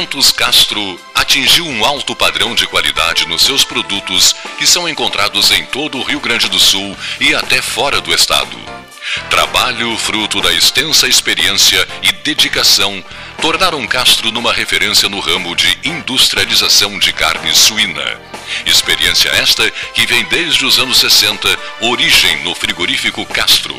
Alimentos Castro atingiu um alto padrão de qualidade nos seus produtos que são encontrados em todo o Rio Grande do Sul e até fora do estado. Trabalho fruto da extensa experiência e dedicação tornaram Castro numa referência no ramo de industrialização de carne suína. Experiência esta que vem desde os anos 60, origem no frigorífico Castro.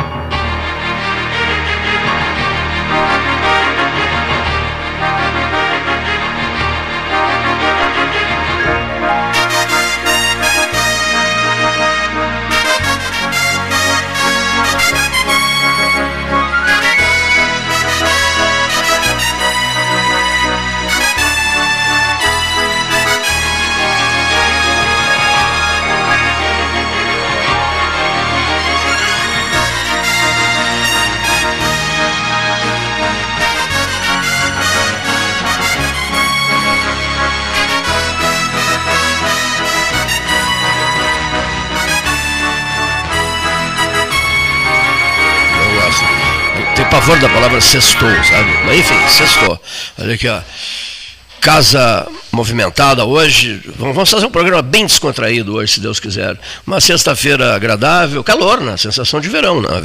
Pavor da palavra sextou, sabe? Mas enfim, sextou. Olha aqui, ó. Casa movimentada hoje. Vamos fazer um programa bem descontraído hoje, se Deus quiser. Uma sexta-feira agradável, calor, né? sensação de verão. Na,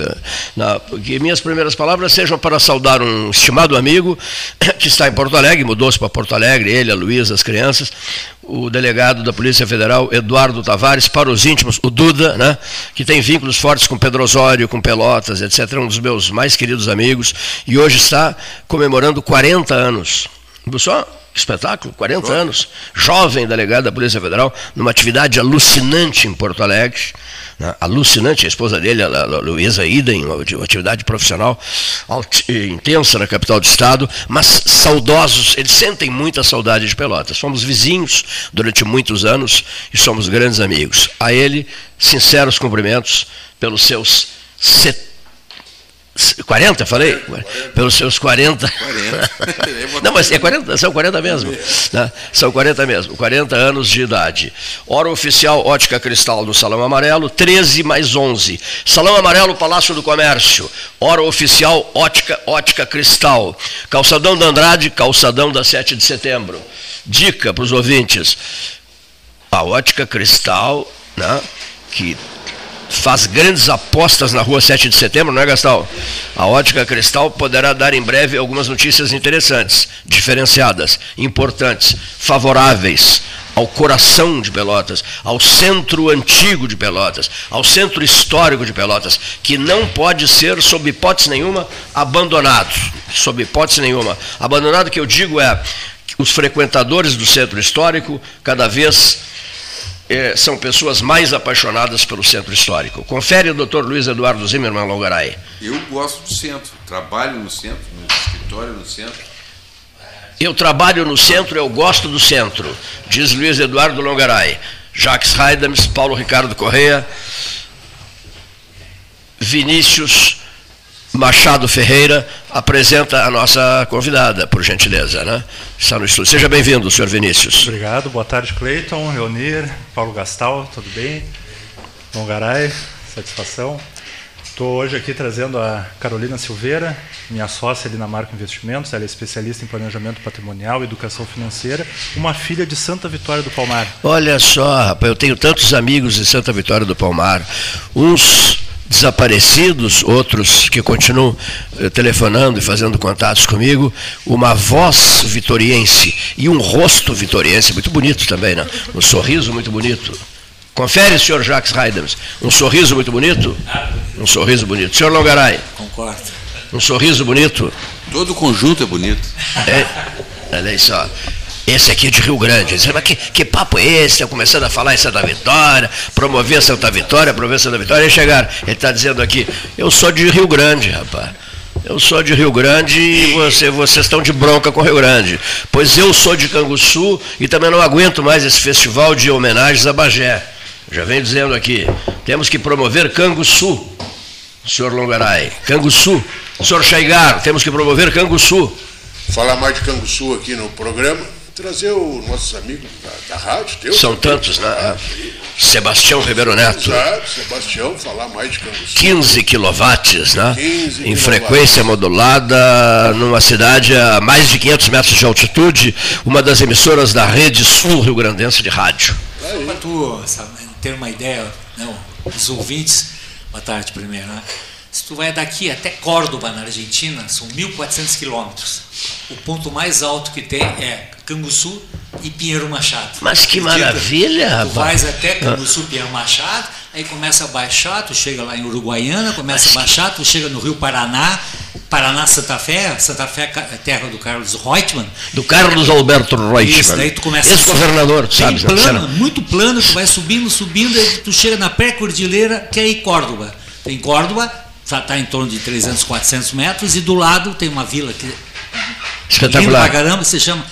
na, que minhas primeiras palavras sejam para saudar um estimado amigo que está em Porto Alegre, mudou-se para Porto Alegre, ele, a Luísa, as crianças, o delegado da Polícia Federal, Eduardo Tavares, para os íntimos, o Duda, né, que tem vínculos fortes com Pedro Osório, com Pelotas, etc., um dos meus mais queridos amigos, e hoje está comemorando 40 anos. Viu só? Espetáculo, 40 anos, jovem delegado da Polícia Federal, numa atividade alucinante em Porto Alegre, né? alucinante, a esposa dele, a Luísa Idem, uma atividade profissional intensa na capital do estado, mas saudosos, eles sentem muita saudade de Pelotas. Fomos vizinhos durante muitos anos e somos grandes amigos. A ele, sinceros cumprimentos pelos seus 70 40, falei? 40. Pelos seus 40. 40. Não, mas é 40, são 40 mesmo. Né? São 40 mesmo, 40 anos de idade. Hora oficial Ótica Cristal no Salão Amarelo, 13 mais 11. Salão Amarelo, Palácio do Comércio. Hora oficial Ótica, Ótica Cristal. Calçadão da Andrade, calçadão da 7 de setembro. Dica para os ouvintes. A Ótica Cristal, né, que faz grandes apostas na rua 7 de setembro, não é, Gastal? A ótica cristal poderá dar em breve algumas notícias interessantes, diferenciadas, importantes, favoráveis ao coração de Pelotas, ao centro antigo de Pelotas, ao centro histórico de Pelotas, que não pode ser, sob hipótese nenhuma, abandonado. Sob hipótese nenhuma. Abandonado, que eu digo é os frequentadores do centro histórico cada vez é, são pessoas mais apaixonadas pelo centro histórico. Confere o doutor Luiz Eduardo Zimmermann Longaray. Eu gosto do centro, trabalho no centro, no escritório no centro. Eu trabalho no centro, eu gosto do centro, diz Luiz Eduardo Longaray. Jacques Heidems, Paulo Ricardo Correia, Vinícius Machado Ferreira apresenta a nossa convidada, por gentileza, né? Está no estúdio. Seja bem-vindo, senhor Vinícius. Obrigado. Boa tarde, Cleiton, Leonir, Paulo Gastal, tudo bem? Longaray, satisfação. Estou hoje aqui trazendo a Carolina Silveira, minha sócia ali na Marco Investimentos, ela é especialista em planejamento patrimonial e educação financeira, uma filha de Santa Vitória do Palmar. Olha só, rapaz, eu tenho tantos amigos de Santa Vitória do Palmar, uns desaparecidos, outros que continuam eh, telefonando e fazendo contatos comigo, uma voz vitoriense e um rosto vitoriense, muito bonito também, né? um sorriso muito bonito. Confere, senhor Jacques Heidens, um sorriso muito bonito? Um sorriso bonito. Senhor Longaray? Concordo. Um sorriso bonito? Todo o conjunto é bonito. É, olha aí só esse aqui é de Rio Grande. Disse, mas que, que papo é esse? Estão começando a falar em Santa Vitória, promover Santa Vitória, promover Santa Vitória. E chegaram, ele está dizendo aqui, eu sou de Rio Grande, rapaz. Eu sou de Rio Grande e você, vocês estão de bronca com Rio Grande. Pois eu sou de Canguçu e também não aguento mais esse festival de homenagens a Bagé. Já venho dizendo aqui, temos que promover Canguçu, senhor Longaray. Canguçu. Senhor Chaigar, temos que promover Canguçu. Falar mais de Canguçu aqui no programa, trazer os nossos amigos da, da rádio. Teu, São tantos, né? Sebastião Ribeiro Neto. Exato, Sebastião, falar mais de Canguçu. 15 quilowatts, né? 15 em quilowatts. frequência modulada, numa cidade a mais de 500 metros de altitude, uma das emissoras da rede sul rio-grandense de rádio. Só para tu sabe, ter uma ideia, não, os ouvintes, boa tarde primeiro, né? Se tu vai daqui até Córdoba, na Argentina, são 1.400 quilômetros. O ponto mais alto que tem é Canguçu e Pinheiro Machado. Mas que Acredita? maravilha, Tu rapaz. vais até Canguçu, Pinheiro Machado, aí começa a baixar, tu chega lá em Uruguaiana, começa a baixar, tu chega no Rio Paraná, Paraná Santa Fé, Santa Fé é terra do Carlos Reutemann, Do Carlos Alberto isso, Reutemann, daí tu começa ex-governador, tu né? plano, muito plano, tu vai subindo, subindo, e tu chega na pré-cordilheira, que é em Córdoba. Tem Córdoba, está em torno de 300, 400 metros, e do lado tem uma vila que lindo pra Espetacular. caramba, se chama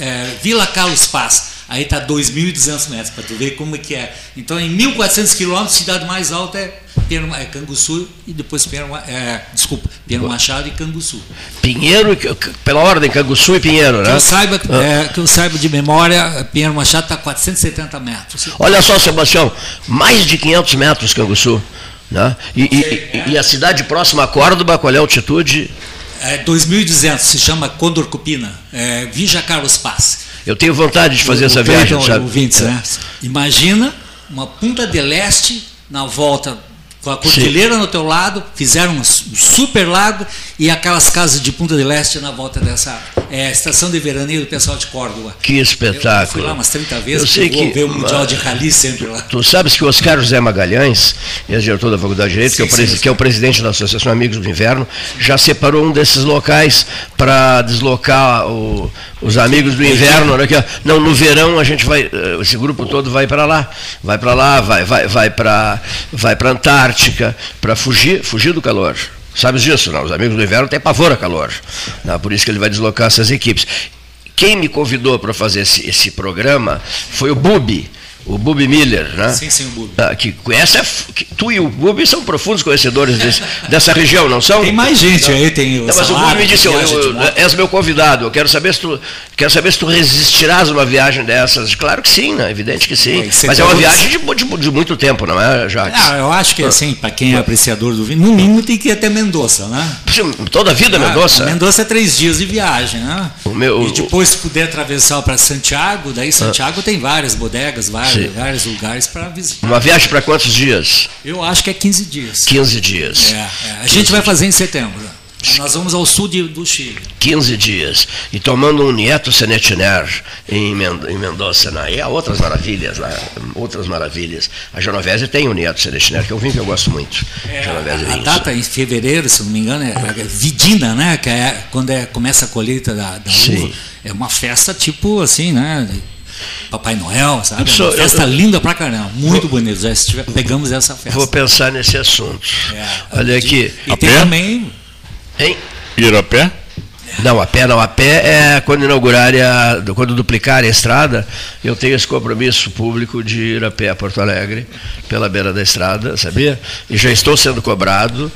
é, Vila Carlos Paz. Aí está 2.200 metros, para tu ver como é que é. Então, em 1.400 quilômetros, a cidade mais alta é, Pedro, é Canguçu, e depois Pedro, é, desculpa, Pedro Machado e Canguçu. Pinheiro, pela ordem, Canguçu e Pinheiro, Que né? eu saiba, é, que eu saiba de memória, Pinheiro Machado está a 470 metros. Olha só, Sebastião, mais de 500 metros Canguçu. Né? E, e- e a cidade próxima a Córdoba, qual é a altitude? É 2.200, se chama Condor Cupina, é, Vija Carlos Paz. Eu tenho vontade de fazer essa O- viagem, então, sabe? ouvintes, né? Imagina uma Punta del Este na volta com a cordilheira no teu lado, fizeram um su- super lago e aquelas casas de Punta del Este na volta dessa é, estação de veraneio do pessoal de Córdoba. Que Eu espetáculo. fui lá umas 30 vezes, Eu sei que- ver o Mundial de Rally sempre lá. Tu sabes que o Oscar José Magalhães, ex-diretor da Faculdade de Direito, que, é o Sim, sim, sim. que é o presidente da Associação Amigos do Inverno, já separou um desses locais para deslocar o- os amigos do inverno. Né, que, não, no verão a gente vai, eh, esse grupo todo vai para lá, vai para lá, vai, vai, vai para vai para Antártica, para fugir, fugir do calor. Sabes disso, não? Os amigos do inverno têm pavor a calor. né, por isso que ele vai deslocar essas equipes. Quem me convidou para fazer esse, esse programa foi o Bubi, o Bubi Miller, né? Sim, sim, o Bubi. Ah, que conhece, que tu e o Bubi são profundos conhecedores desse- dessa região, não são? Tem mais gente aí, tem o Não, mas o Salara, Bubi me disse, eu, eu, és meu convidado, eu quero saber se tu quero saber se tu resistirás a uma viagem dessas. Claro que sim, né? evidente que sim. É, Mas é uma viagem de, de- de muito tempo, não é, Jacques? Ah, eu acho que assim, para quem é apreciador do vinho, no mínimo tem que ir até Mendoza, né? Toda a vida, Ah, Mendonça? Mendoza é três dias de viagem, né? O meu- e depois, se puder atravessar para Santiago, daí Santiago tem várias bodegas, Sim. vários lugares para visitar. Uma viagem para quantos dias? Eu acho que é 15 dias. 15 dias. É, é. A gente vai fazer em setembro. Nós vamos ao sul de- do Chile. 15 dias. E tomando um Nieto Senetiner em, Men em Mendonça. Né? E há outras maravilhas lá, outras maravilhas. A Genovese tem o Nieto Senetiner, que é um vinho que eu gosto muito. É, a, a data em fevereiro, se não me engano, é, é Vidina, né? Que é quando é, começa a colheita da, da uva. É uma festa tipo assim, né? Papai Noel, sabe? Sou- uma festa eu- linda pra caramba. Muito bonito. Já estive- pegamos essa festa. Vou pensar nesse assunto. É, Olha aqui. E A tem pé? também Hein? Ir a pé? Não, a pé não. A pé é quando inaugurarem, a, quando duplicarem a estrada, eu tenho esse compromisso público de ir a pé a Porto Alegre, pela beira da estrada, sabia? E já estou sendo cobrado.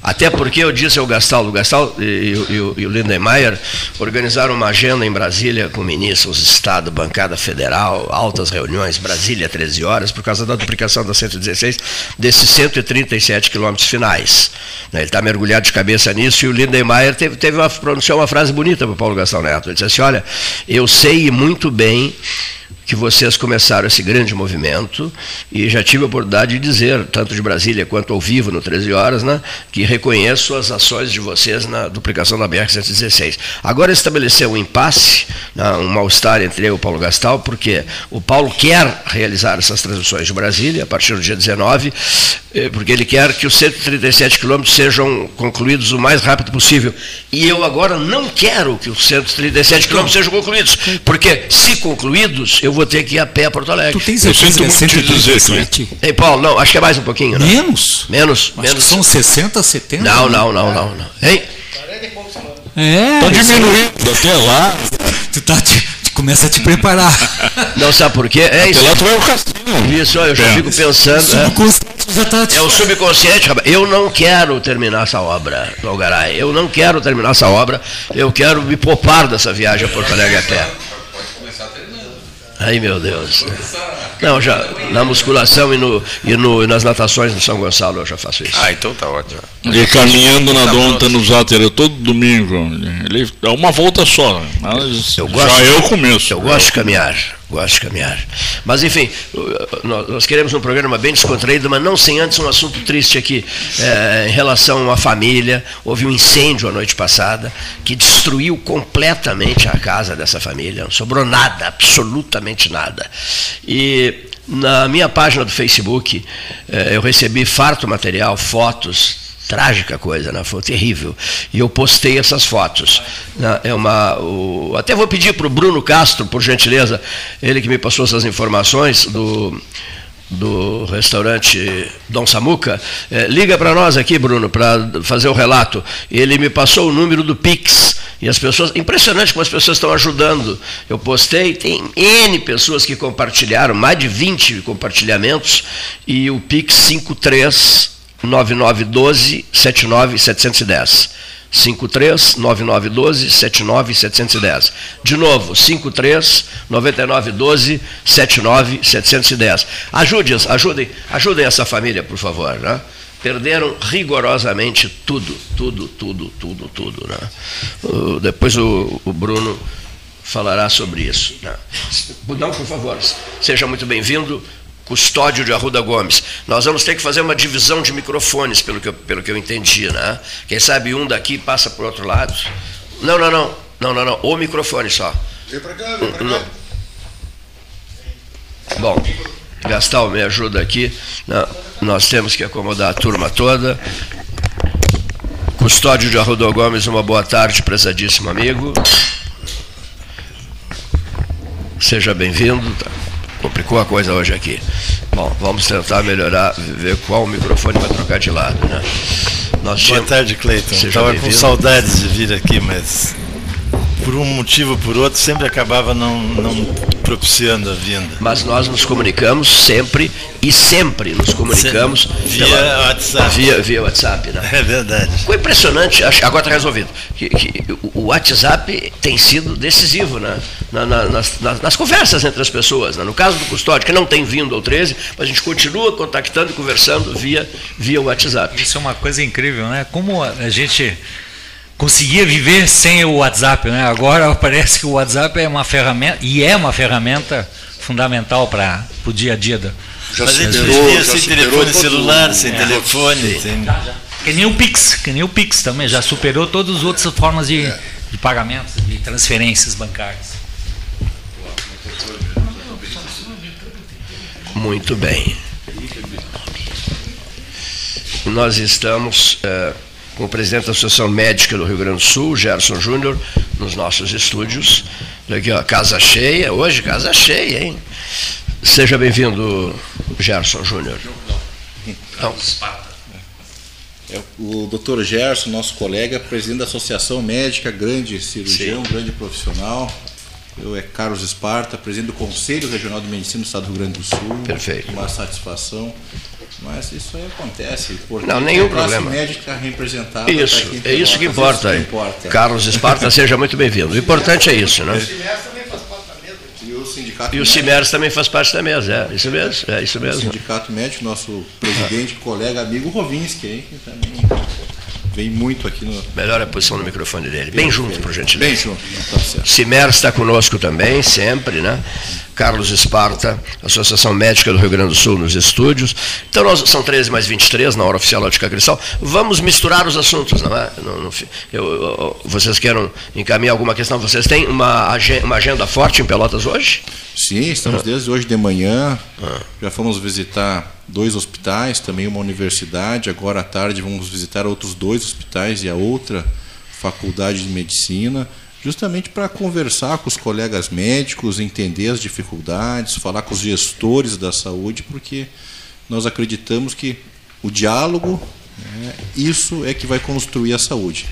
Até porque eu disse ao Gastal, o Gastal e, e e o- o Lindenmayer organizaram uma agenda em Brasília com ministros Estado, bancada federal, altas reuniões, Brasília 13 horas, por causa da duplicação da 116, desses 137 quilômetros finais. Né, Ele está mergulhado de cabeça nisso e o Lindenmayer teve, teve uma, pronunciou uma frase bonita para o Paulo Gastão Neto. Ele disse assim, olha, eu sei muito bem que vocês começaram esse grande movimento e já tive a oportunidade de dizer, tanto de Brasília quanto ao vivo no 13 horas, né, que reconheço as ações de vocês na duplicação da BR-116. Agora estabeleceu um impasse, né, um mal-estar entre eu e o Paulo Gastal, porque o Paulo quer realizar essas transmissões de Brasília a partir do dia 19, eh, porque ele quer que os 137 quilômetros sejam concluídos o mais rápido possível. E eu agora não quero que os 137 quilômetros sejam concluídos, porque se concluídos, eu vou ter que ir a pé a Porto Alegre. Tu tens Eu certeza sinto que é muito te dizer, 137? Ei, Paulo, não, acho que é mais um pouquinho, né? Menos? Menos, Acho menos. que são 60, 70. Não, né? não, não, não, não. Hein? É. Tá diminuindo até lá. Tu tá te, tu começa a te preparar. Não sabe por quê? É Até isso. lá tu vai ao cassino. Isso, eu já É. fico pensando. é. Subconsciente já tá te É o subconsciente, rapaz. Eu não quero terminar essa obra, Algaray. Eu não quero terminar essa obra. Eu quero me poupar dessa viagem a Porto Alegre a pé. Ai, meu Deus. Não, já na musculação e, no, e no, e nas natações no São Gonçalo eu já faço isso. Ah, então tá ótimo. Ele caminhando na Donta no Zátero todo domingo. Ele dá uma volta só. Mas Eu gosto- já é o começo. Eu gosto de caminhar, gosto de caminhar. Mas enfim, nós queremos um programa bem descontraído, mas não sem antes um assunto triste aqui eh, em relação à família. Houve um incêndio a noite passada que destruiu completamente a casa dessa família. Não sobrou nada, absolutamente nada. E na minha página do Facebook eh, eu recebi farto material, fotos trágica coisa, né? Foi terrível. E eu postei essas fotos. né? É uma, o- até vou pedir para o Bruno Castro, por gentileza, ele que me passou essas informações do, do restaurante Dom Samuca. eh, liga para nós aqui, Bruno, para fazer o relato. Ele me passou o número do Pix. E as pessoas, impressionante como as pessoas estão ajudando. Eu postei, tem N pessoas que compartilharam, mais de 20 compartilhamentos, e o Pix 53 9912 79710. 53 9912 79710. De novo, 53 9912 79710. Ajude, ajudem, ajudem essa família, por favor, né? Perderam rigorosamente tudo, tudo, tudo, tudo, tudo, né? Depois o, o Bruno falará sobre isso. Né? Não, por favor, seja muito bem-vindo, custódio de Arruda Gomes. Nós vamos ter que fazer uma divisão de microfones, pelo que eu, pelo que eu entendi, né? Quem sabe um daqui passa para o outro lado. Não, não, não, não, não, não, o microfone só. Vem pra cá, vem Não. cá. Bom, Gastal me ajuda aqui. Nós temos que acomodar a turma toda. Custódio de Arruda Gomes, uma boa tarde, prezadíssimo amigo. Seja bem-vindo. Complicou a coisa hoje aqui. Bom, vamos tentar melhorar, ver qual microfone vai trocar de lado. Né? Nós Boa tínhamos- tarde, Cleiton. Estava com saudades de vir aqui, mas por um motivo ou por outro sempre acabava não, não propiciando a vinda. Mas nós nos comunicamos sempre e sempre nos comunicamos Via pela- WhatsApp. Via, via WhatsApp, né? É verdade. Ficou impressionante, acho- agora está resolvido. Que, que o o WhatsApp tem sido decisivo né? Na- na- nas, nas- nas conversas entre as pessoas. né? No caso do custódio, que não tem vindo ao 13, mas a gente continua contactando e conversando via, via WhatsApp. Isso é uma coisa incrível, né? Como a gente conseguia viver sem o WhatsApp, né? Agora parece que o WhatsApp é uma ferramenta e é uma ferramenta fundamental para o dia a dia da. Já Mas superou, já sem telefone celular, sem é. telefone. Sem... Que nem o Pix, que nem o Pix também já superou todas as outras formas de, de pagamentos, de transferências bancárias. Muito bem. Nós estamos eh, com o presidente da Associação Médica do Rio Grande do Sul, Gerson Júnior, nos nossos estúdios. Aqui, ó, casa cheia, hoje casa cheia, hein? Seja bem-vindo, Gerson Júnior. Então, É o Dr. Gerson, nosso colega, presidente da Associação Médica, grande cirurgião, grande profissional. Eu é Carlos Esparta, presidente do Conselho Regional de Medicina do Estado do Rio Grande do Sul. Perfeito. Uma satisfação. Mas isso aí acontece. Importante Não, nenhum a classe problema. médica representada. isso, tá aqui em é isso que importa. Isso que importa. Carlos Esparta, seja muito bem-vindo. O importante é isso, né? E o sindicato E o Cimeres também faz parte da mesa, é isso mesmo, é isso o mesmo. sindicato médico, nosso presidente, colega, amigo Rovinski, hein, que também vem muito aqui no. Melhor a posição do microfone dele. Bem junto, por gentileza. Bem junto, tá certo. Cimer está conosco também, sempre, né? Carlos Esparta, Associação Médica do Rio Grande do Sul, nos estúdios. Então, nós, são 13 mais 23 na hora oficial Ótica Cristal. Vamos misturar os assuntos, não é? Não- não eu- eu- vocês querem encaminhar alguma questão? Vocês têm uma, uma agenda forte em Pelotas hoje? Sim, Ah. estamos desde hoje de manhã. Já fomos visitar dois hospitais, também uma universidade. Agora à tarde vamos visitar outros dois hospitais e a outra faculdade de medicina, justamente para conversar com os colegas médicos, entender as dificuldades, falar com os gestores da saúde, porque nós acreditamos que o diálogo, né, isso é que vai construir a saúde.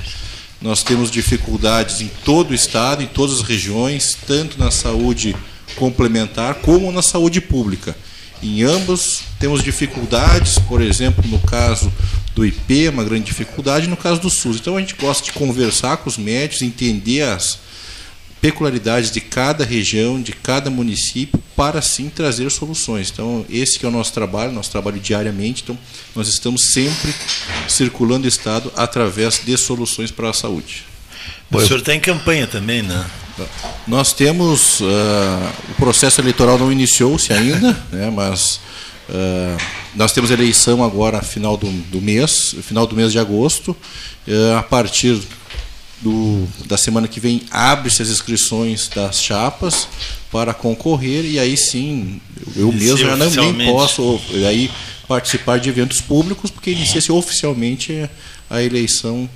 Nós temos dificuldades em todo o estado, em todas as regiões, tanto na saúde complementar como na saúde pública. Em ambos temos dificuldades, por exemplo, no caso do IP, uma grande dificuldade, no caso do SUS. Então a gente gosta de conversar com os médicos, entender as peculiaridades de cada região, de cada município, para sim trazer soluções. Então, esse que é o nosso trabalho, nosso trabalho diariamente. Então, nós estamos sempre circulando o Estado através de soluções para a saúde. O senhor está em campanha também, né? Nós temos. Uh, o processo eleitoral não iniciou-se ainda, né, mas uh, nós temos eleição agora final do, do mês, final do mês de agosto. Uh, a partir do, da semana que vem abre-se as inscrições das chapas para concorrer e aí sim eu mesmo já não nem posso aí participar de eventos públicos porque inicia-se oficialmente a eleição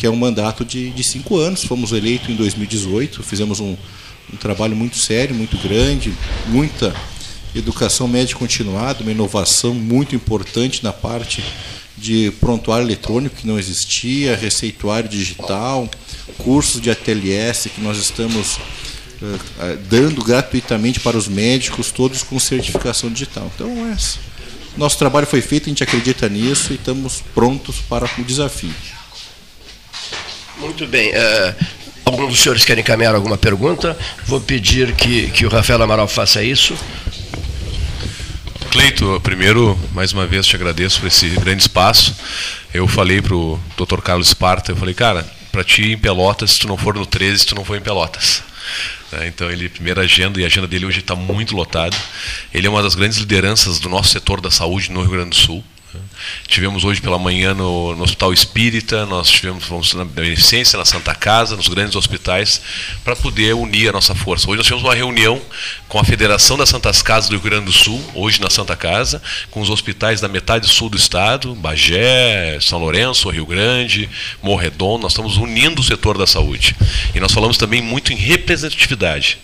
que é um mandato de, de cinco anos fomos eleitos em 2018 fizemos um, um trabalho muito sério muito grande muita educação média continuada uma inovação muito importante na parte de prontuário eletrônico que não existia, receituário digital, cursos de ATLS que nós estamos uh, dando gratuitamente para os médicos, todos com certificação digital. Então, é, nosso trabalho foi feito, a gente acredita nisso e estamos prontos para o desafio. Muito bem. Uh, algum dos senhores querem encaminhar alguma pergunta? Vou pedir que, que o Rafael Amaral faça isso. Cleito, primeiro, mais uma vez te agradeço por esse grande espaço. Eu falei para o Dr. Carlos Esparta, eu falei, cara, para ti em Pelotas, se tu não for no 13, tu não for em Pelotas. É, então ele primeira agenda e a agenda dele hoje está muito lotada. Ele é uma das grandes lideranças do nosso setor da saúde no Rio Grande do Sul. Tivemos hoje pela manhã no, no Hospital Espírita, nós tivemos fomos na Beneficência, na Santa Casa, nos grandes hospitais, para poder unir a nossa força. Hoje nós tivemos uma reunião com a Federação das Santas Casas do Rio Grande do Sul, hoje na Santa Casa, com os hospitais da metade sul do estado, Bagé, São Lourenço, Rio Grande, Morredondo, nós estamos unindo o setor da saúde. E nós falamos também muito em representatividade.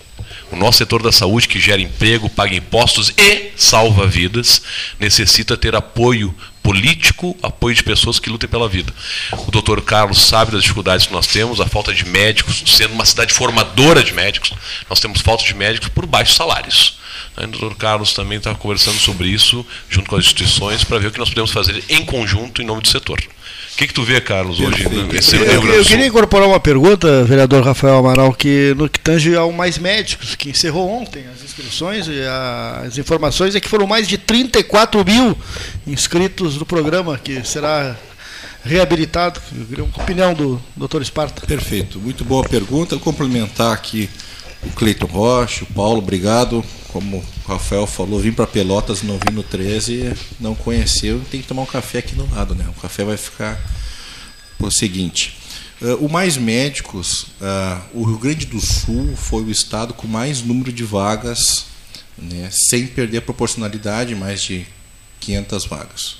O nosso setor da saúde, que gera emprego, paga impostos e salva vidas, necessita ter apoio político, apoio de pessoas que lutem pela vida. O doutor Carlos sabe das dificuldades que nós temos, a falta de médicos, sendo uma cidade formadora de médicos, nós temos falta de médicos por baixos salários. O doutor Carlos também está conversando sobre isso, junto com as instituições, para ver o que nós podemos fazer em conjunto em nome do setor. O que, que tu vê, Carlos, hoje nesse eu, eu, eu queria incorporar uma pergunta, vereador Rafael Amaral, que no que tange ao Mais Médicos, que encerrou ontem as inscrições e a, as informações é que foram mais de 34 mil inscritos no programa, que será reabilitado. Uma opinião do doutor Esparta. Perfeito, muito boa pergunta. Vou complementar aqui o Cleiton Rocha, o Paulo, obrigado. Como o Rafael falou, vim para Pelotas, não vim no 13, não conheceu, tem que tomar um café aqui no lado, né? O café vai ficar o seguinte. Uh, o Mais Médicos, uh, o Rio Grande do Sul foi o estado com mais número de vagas, né, sem perder a proporcionalidade, mais de 500 vagas.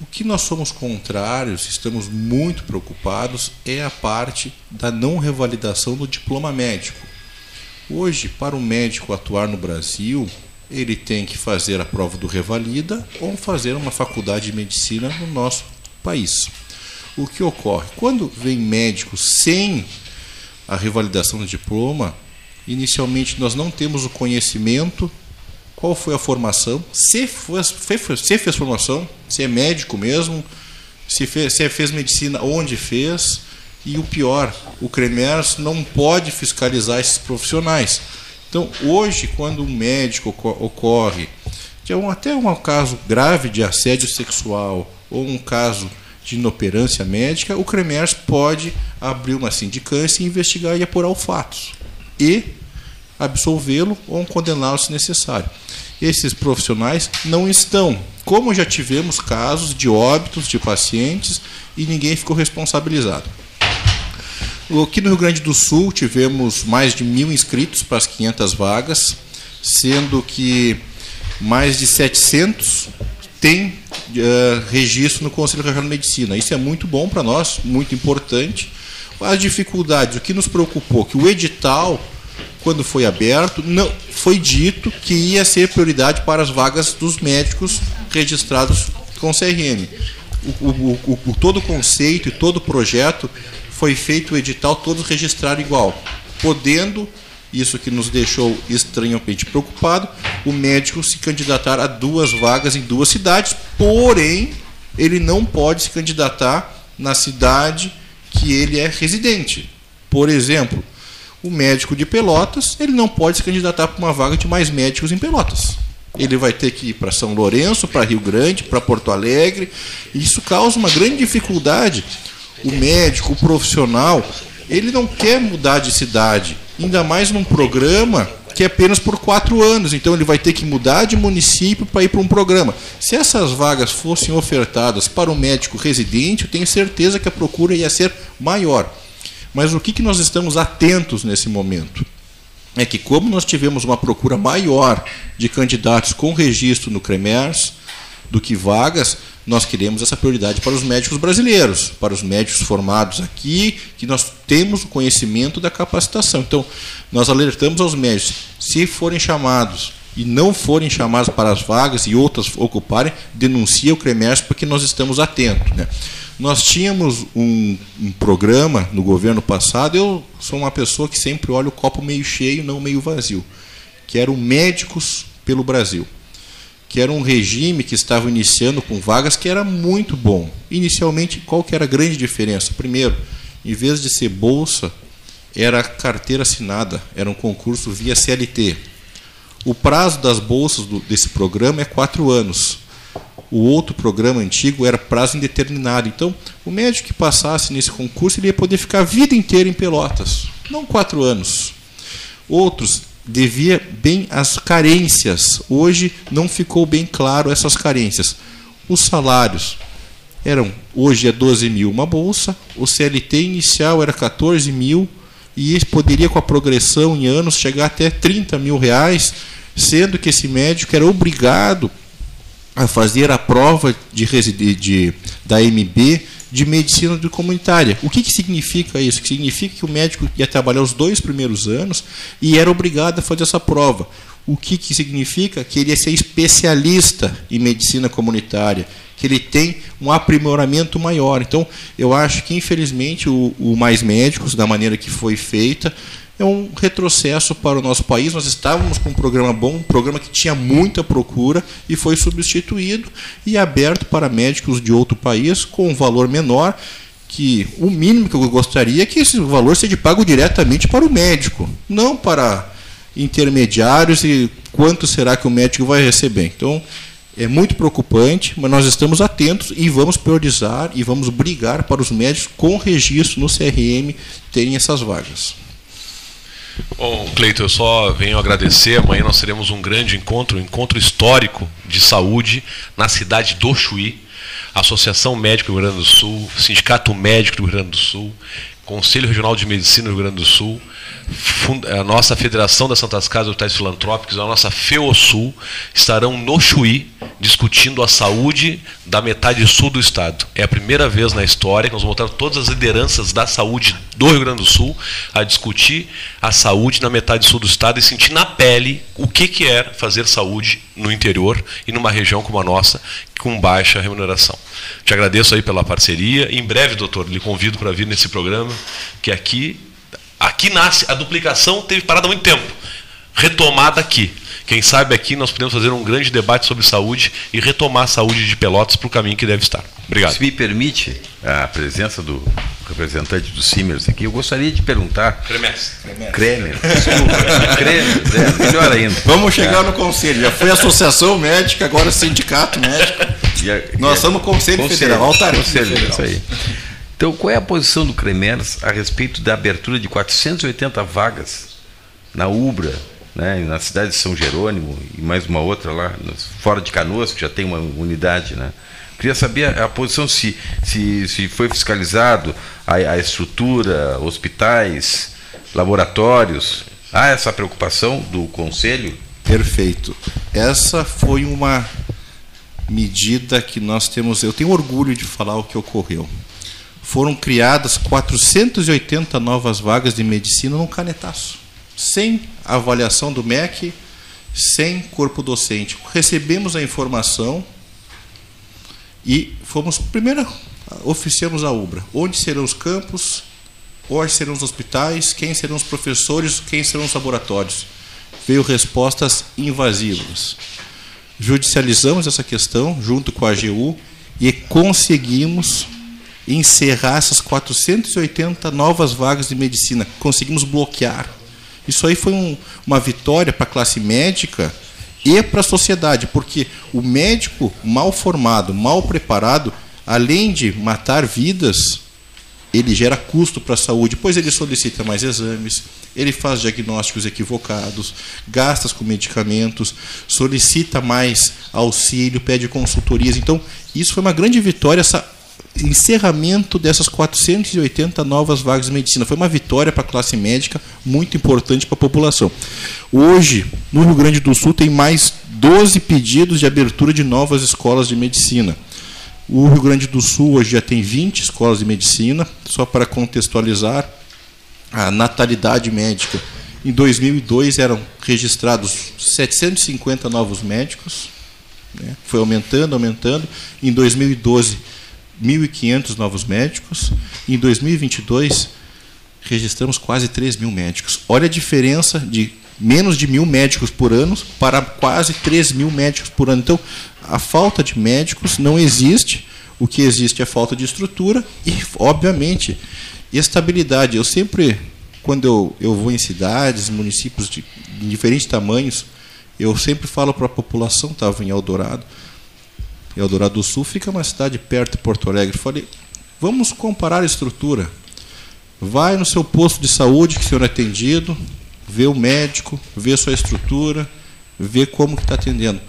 O que nós somos contrários, estamos muito preocupados, é a parte da não revalidação do diploma médico. Hoje, para o médico atuar no Brasil, ele tem que fazer a prova do Revalida ou fazer uma faculdade de medicina no nosso país. O que ocorre? Quando vem médico sem a revalidação do diploma, inicialmente nós não temos o conhecimento, qual foi a formação, se fez, se fez formação, se é médico mesmo, se fez, se fez medicina, onde fez, e o pior, o CREMERS não pode fiscalizar esses profissionais. Então, hoje, quando um médico ocorre, que é um, até um caso grave de assédio sexual ou um caso de inoperância médica, o CREMERS pode abrir uma sindicância e investigar e apurar os fatos. E absolvê-lo ou condená-lo se necessário. Esses profissionais não estão. Como já tivemos casos de óbitos de pacientes e ninguém ficou responsabilizado. Aqui no Rio Grande do Sul tivemos mais de mil inscritos para as 500 vagas, sendo que mais de 700 têm uh, registro no Conselho Regional de Medicina. Isso é muito bom para nós, muito importante. As dificuldades, o que nos preocupou, que o edital, quando foi aberto, não foi dito que ia ser prioridade para as vagas dos médicos registrados com CRM. O, o, o, todo o conceito e todo o projeto foi feito o edital, todos registraram igual, podendo, isso que nos deixou estranhamente preocupado, o médico se candidatar a duas vagas em duas cidades, porém, ele não pode se candidatar na cidade que ele é residente. Por exemplo, o médico de Pelotas, ele não pode se candidatar para uma vaga de mais médicos em Pelotas. Ele vai ter que ir para São Lourenço, para Rio Grande, para Porto Alegre. Isso causa uma grande dificuldade. O médico, o profissional, ele não quer mudar de cidade, ainda mais num programa que é apenas por quatro anos. Então ele vai ter que mudar de município para ir para um programa. Se essas vagas fossem ofertadas para o médico residente, eu tenho certeza que a procura ia ser maior. Mas o que, que nós estamos atentos nesse momento? É que, como nós tivemos uma procura maior de candidatos com registro no CREMERS do que vagas, nós queremos essa prioridade para os médicos brasileiros, para os médicos formados aqui, que nós temos o conhecimento da capacitação. Então, nós alertamos aos médicos, se forem chamados e não forem chamados para as vagas e outras ocuparem, denuncia o CREMERS porque nós estamos atentos. Né? Nós tínhamos um, um, programa no governo passado, eu sou uma pessoa que sempre olha o copo meio cheio, não meio vazio, que era o Médicos pelo Brasil, que era um regime que estava iniciando com vagas que era muito bom. Inicialmente, qual que era a grande diferença? Primeiro, em vez de ser bolsa, era carteira assinada, era um concurso via CLT. O prazo das bolsas do, desse programa é quatro anos o outro programa antigo era prazo indeterminado. Então, o médico que passasse nesse concurso ele ia poder ficar a vida inteira em Pelotas, não quatro anos. Outros devia bem as carências. Hoje não ficou bem claro essas carências. Os salários eram hoje é 12 mil uma bolsa, o CLT inicial era 14 mil e poderia com a progressão em anos chegar até 30 mil reais, sendo que esse médico era obrigado a fazer a prova de, de, da MB de medicina comunitária. O que, que significa isso? Que significa que o médico ia trabalhar os dois primeiros anos e era obrigado a fazer essa prova. O que, que significa? Que ele ia ser especialista em medicina comunitária, que ele tem um aprimoramento maior. Então, eu acho que, infelizmente, o, o Mais Médicos, da maneira que foi feita, é um retrocesso para o nosso país. Nós estávamos com um programa bom, um programa que tinha muita procura e foi substituído e aberto para médicos de outro país com um valor menor. Que o mínimo que eu gostaria é que esse valor seja pago diretamente para o médico, não para intermediários e quanto será que o médico vai receber. Então, é muito preocupante, mas nós estamos atentos e vamos priorizar e vamos brigar para os médicos com registro no CRM terem essas vagas. Bom, Cleiton, eu só venho agradecer. Amanhã nós teremos um grande encontro, um encontro histórico de saúde na cidade do Chuí. Associação Médica do Rio Grande do Sul, Sindicato Médico do Rio Grande do Sul, Conselho Regional de Medicina do Rio Grande do Sul, a nossa Federação das Santas Casas Hospitais Filantrópicos, a nossa FEOSUL, estarão no Chuí discutindo a saúde da metade sul do Estado. É a primeira vez na história que nós vamos botar todas as lideranças da saúde do Rio Grande do Sul a discutir a saúde na metade sul do Estado e sentir na pele o que, que é fazer saúde no interior e numa região como a nossa, com baixa remuneração. Te agradeço aí pela parceria. Em breve, doutor, lhe convido para vir nesse programa, que aqui Aqui nasce, a duplicação teve parada há muito tempo. Retomada aqui. Quem sabe aqui nós podemos fazer um grande debate sobre saúde e retomar a saúde de Pelotas para o caminho que deve estar. Obrigado. Se me permite a presença do representante do Simers aqui, eu gostaria de perguntar. Cremes. Kremer. Desculpa. Kremer, é, melhor ainda. Vamos chegar é. no conselho. Já foi associação médica, agora sindicato médico. A, nós é, somos conselho, conselho federal. Conselho, federal. Isso aí. Então, qual é a posição do Cremers a respeito da abertura de 480 vagas na Ubra, né, na cidade de São Jerônimo e mais uma outra lá, fora de Canoas, que já tem uma unidade, né? Queria saber a, posição se, se, se foi fiscalizado a, a estrutura, hospitais, laboratórios. Há essa preocupação do Conselho? Perfeito. Essa foi uma medida que nós temos. Eu tenho orgulho de falar o que ocorreu foram criadas 480 novas vagas de medicina num canetaço, sem avaliação do MEC, sem corpo docente. Recebemos a informação e fomos primeiro oficiamos a UBRA, onde serão os campos, hoje serão os hospitais, quem serão os professores, quem serão os laboratórios. Veio respostas invasivas. Judicializamos essa questão junto com a AGU e conseguimos encerrar essas 480 novas vagas de medicina. Conseguimos bloquear. Isso aí foi um, uma vitória para a classe médica e para a sociedade, porque o médico mal formado, mal preparado, além de matar vidas, ele gera custo para a saúde, pois ele solicita mais exames, ele faz diagnósticos equivocados, gasta com medicamentos, solicita mais auxílio, pede consultorias. Então, isso foi uma grande vitória, essa encerramento dessas 480 novas vagas de medicina. Foi uma vitória para a classe médica, muito importante para a população. Hoje, no Rio Grande do Sul, tem mais 12 pedidos de abertura de novas escolas de medicina. O Rio Grande do Sul hoje já tem 20 escolas de medicina, só para contextualizar a natalidade médica. Em 2002 eram registrados 750 novos médicos, né? foi aumentando, aumentando. Em 2012 1.500 novos médicos. Em 2022, registramos quase 3 mil médicos. Olha a diferença de menos de mil médicos por ano para quase 3 mil médicos por ano. Então, a falta de médicos não existe. O que existe é falta de estrutura e, obviamente, estabilidade. Eu sempre, quando eu, eu vou em cidades, municípios de, de diferentes tamanhos, eu sempre falo para a população, estava em Eldorado, Eldorado do Sul fica uma cidade perto de Porto Alegre. Falei, vamos comparar a estrutura. Vai no seu posto de saúde que o senhor é atendido, vê o médico, vê a sua estrutura, vê como que está atendendo.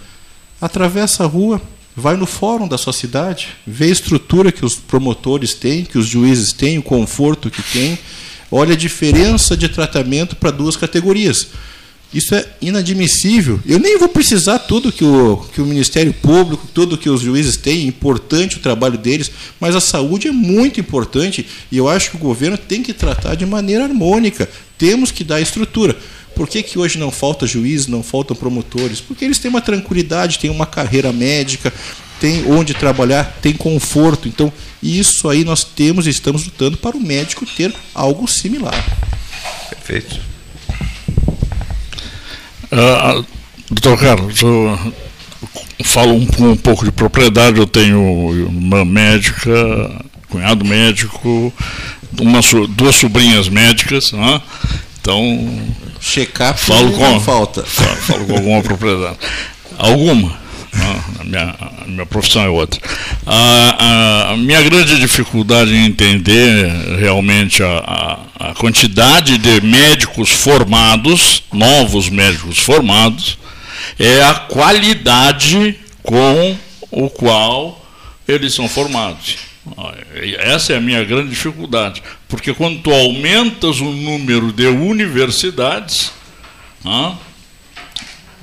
Atravessa a rua, vai no fórum da sua cidade, vê a estrutura que os promotores têm, que os juízes têm, o conforto que têm. Olha a diferença de tratamento para duas categorias. Isso é inadmissível. Eu nem vou precisar tudo que o, que o Ministério Público, tudo que os juízes têm, é importante o trabalho deles, mas a saúde é muito importante e eu acho que o governo tem que tratar de maneira harmônica. Temos que dar estrutura. Por que, que hoje não falta juízes, não faltam promotores? Porque eles têm uma tranquilidade, têm uma carreira médica, têm onde trabalhar, têm conforto. Então, isso aí nós temos e estamos lutando para o médico ter algo similar. Perfeito. Uh, doutor Carlos, eu falo um, um, pouco de propriedade, eu tenho uma médica, cunhado médico, uma, duas sobrinhas médicas, né? então checar falo com falta. falo, falo com alguma propriedade. Alguma a minha, a minha profissão é outra. A, a, minha grande dificuldade em entender realmente a, a, a quantidade de médicos formados, novos médicos formados, é a qualidade com o qual eles são formados. Essa é a minha grande dificuldade, porque quando tu aumentas o número de universidades, ah,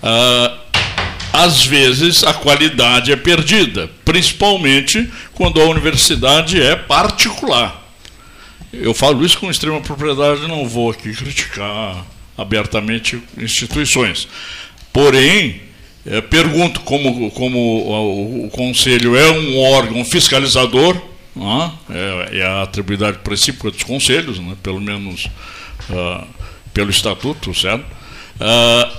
ah, às vezes a qualidade é perdida, principalmente quando a universidade é particular. Eu falo isso com extrema propriedade, não vou aqui criticar abertamente instituições. Porém, é, pergunto como, como o, o, Conselho é um órgão fiscalizador, ah, é, é, a atribuidade principal dos conselhos, né, pelo menos ah, pelo estatuto, certo? Ah,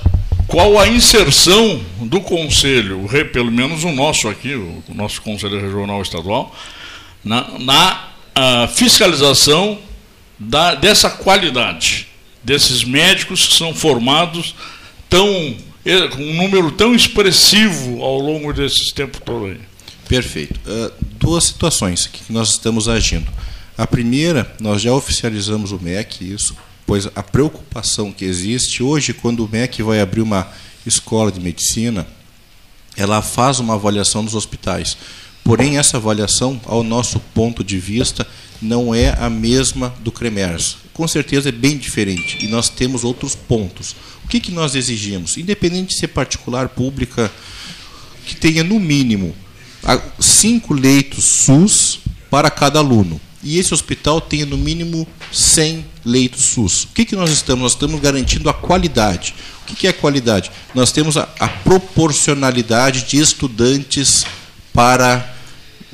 qual a inserção do Conselho, pelo menos o nosso aqui, o nosso Conselho Regional Estadual, na, na fiscalização da, dessa qualidade, desses médicos que são formados tão, com um número tão expressivo ao longo desses tempos todo aí. Perfeito. Uh, duas situações que nós estamos agindo. A primeira, nós já oficializamos o MEC, isso pois a preocupação que existe hoje, quando o MEC vai abrir uma escola de medicina, ela faz uma avaliação dos hospitais. Porém, essa avaliação, ao nosso ponto de vista, não é a mesma do CREMERS. Com certeza é bem diferente e nós temos outros pontos. O que, que nós exigimos? Independente de ser particular, pública, que tenha no mínimo cinco leitos SUS para cada aluno e esse hospital tenha no mínimo 100 leitos SUS. O que, que nós estamos? Nós estamos garantindo a qualidade. O que, que é qualidade? Nós temos a, a proporcionalidade de estudantes para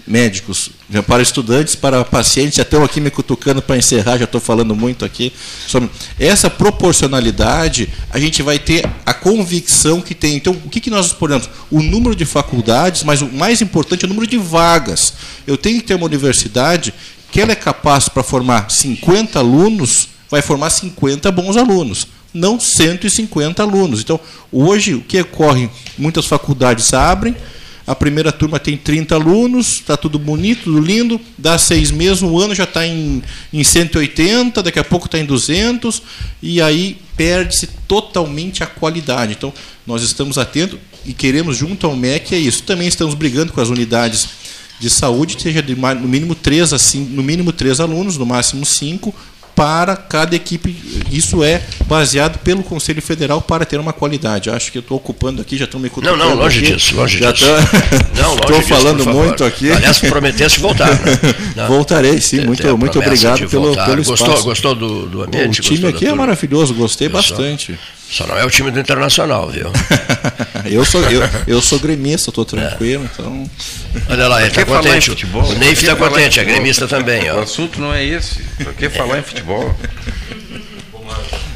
médicos, para estudantes, para pacientes, já estão aqui me cutucando para encerrar, já estou falando muito aqui sobre essa proporcionalidade, a gente vai ter a convicção que tem. Então, o que, que nós exponemos? O número de faculdades, mas o mais importante é o número de vagas. Eu tenho que ter uma universidade que ela é capaz para formar 50 alunos, vai formar 50 bons alunos não 150 alunos. Então, hoje, o que ocorre? Muitas faculdades abrem, a primeira turma tem 30 alunos, está tudo bonito, tudo lindo, dá seis meses, um ano já está em, em 180, daqui a pouco está em 200, e aí perde-se totalmente a qualidade. Então, nós estamos atentos e queremos, junto ao MEC, é isso. Também estamos brigando com as unidades de saúde, seja de no mínimo três, assim, no mínimo três alunos, no máximo cinco, para cada equipe. Isso é baseado pelo Conselho Federal para ter uma qualidade. Acho que eu estou ocupando aqui, já estão me Não, não, longe aqui. disso, longe já disso. Estou falando disso, muito aqui. Aliás, prometesse voltar. Né? Voltarei, sim. Muito, muito obrigado pelo, pelo espaço. Gostou, gostou do, do ambiente? O time aqui é maravilhoso, gostei bastante. Só não é o time do Internacional, viu? eu, sou, eu, eu sou gremista, estou tranquilo, é. então. Olha lá, ele está contente. O Neif está contente, é gremista também. Ó. O assunto não é esse. Por que falar em futebol?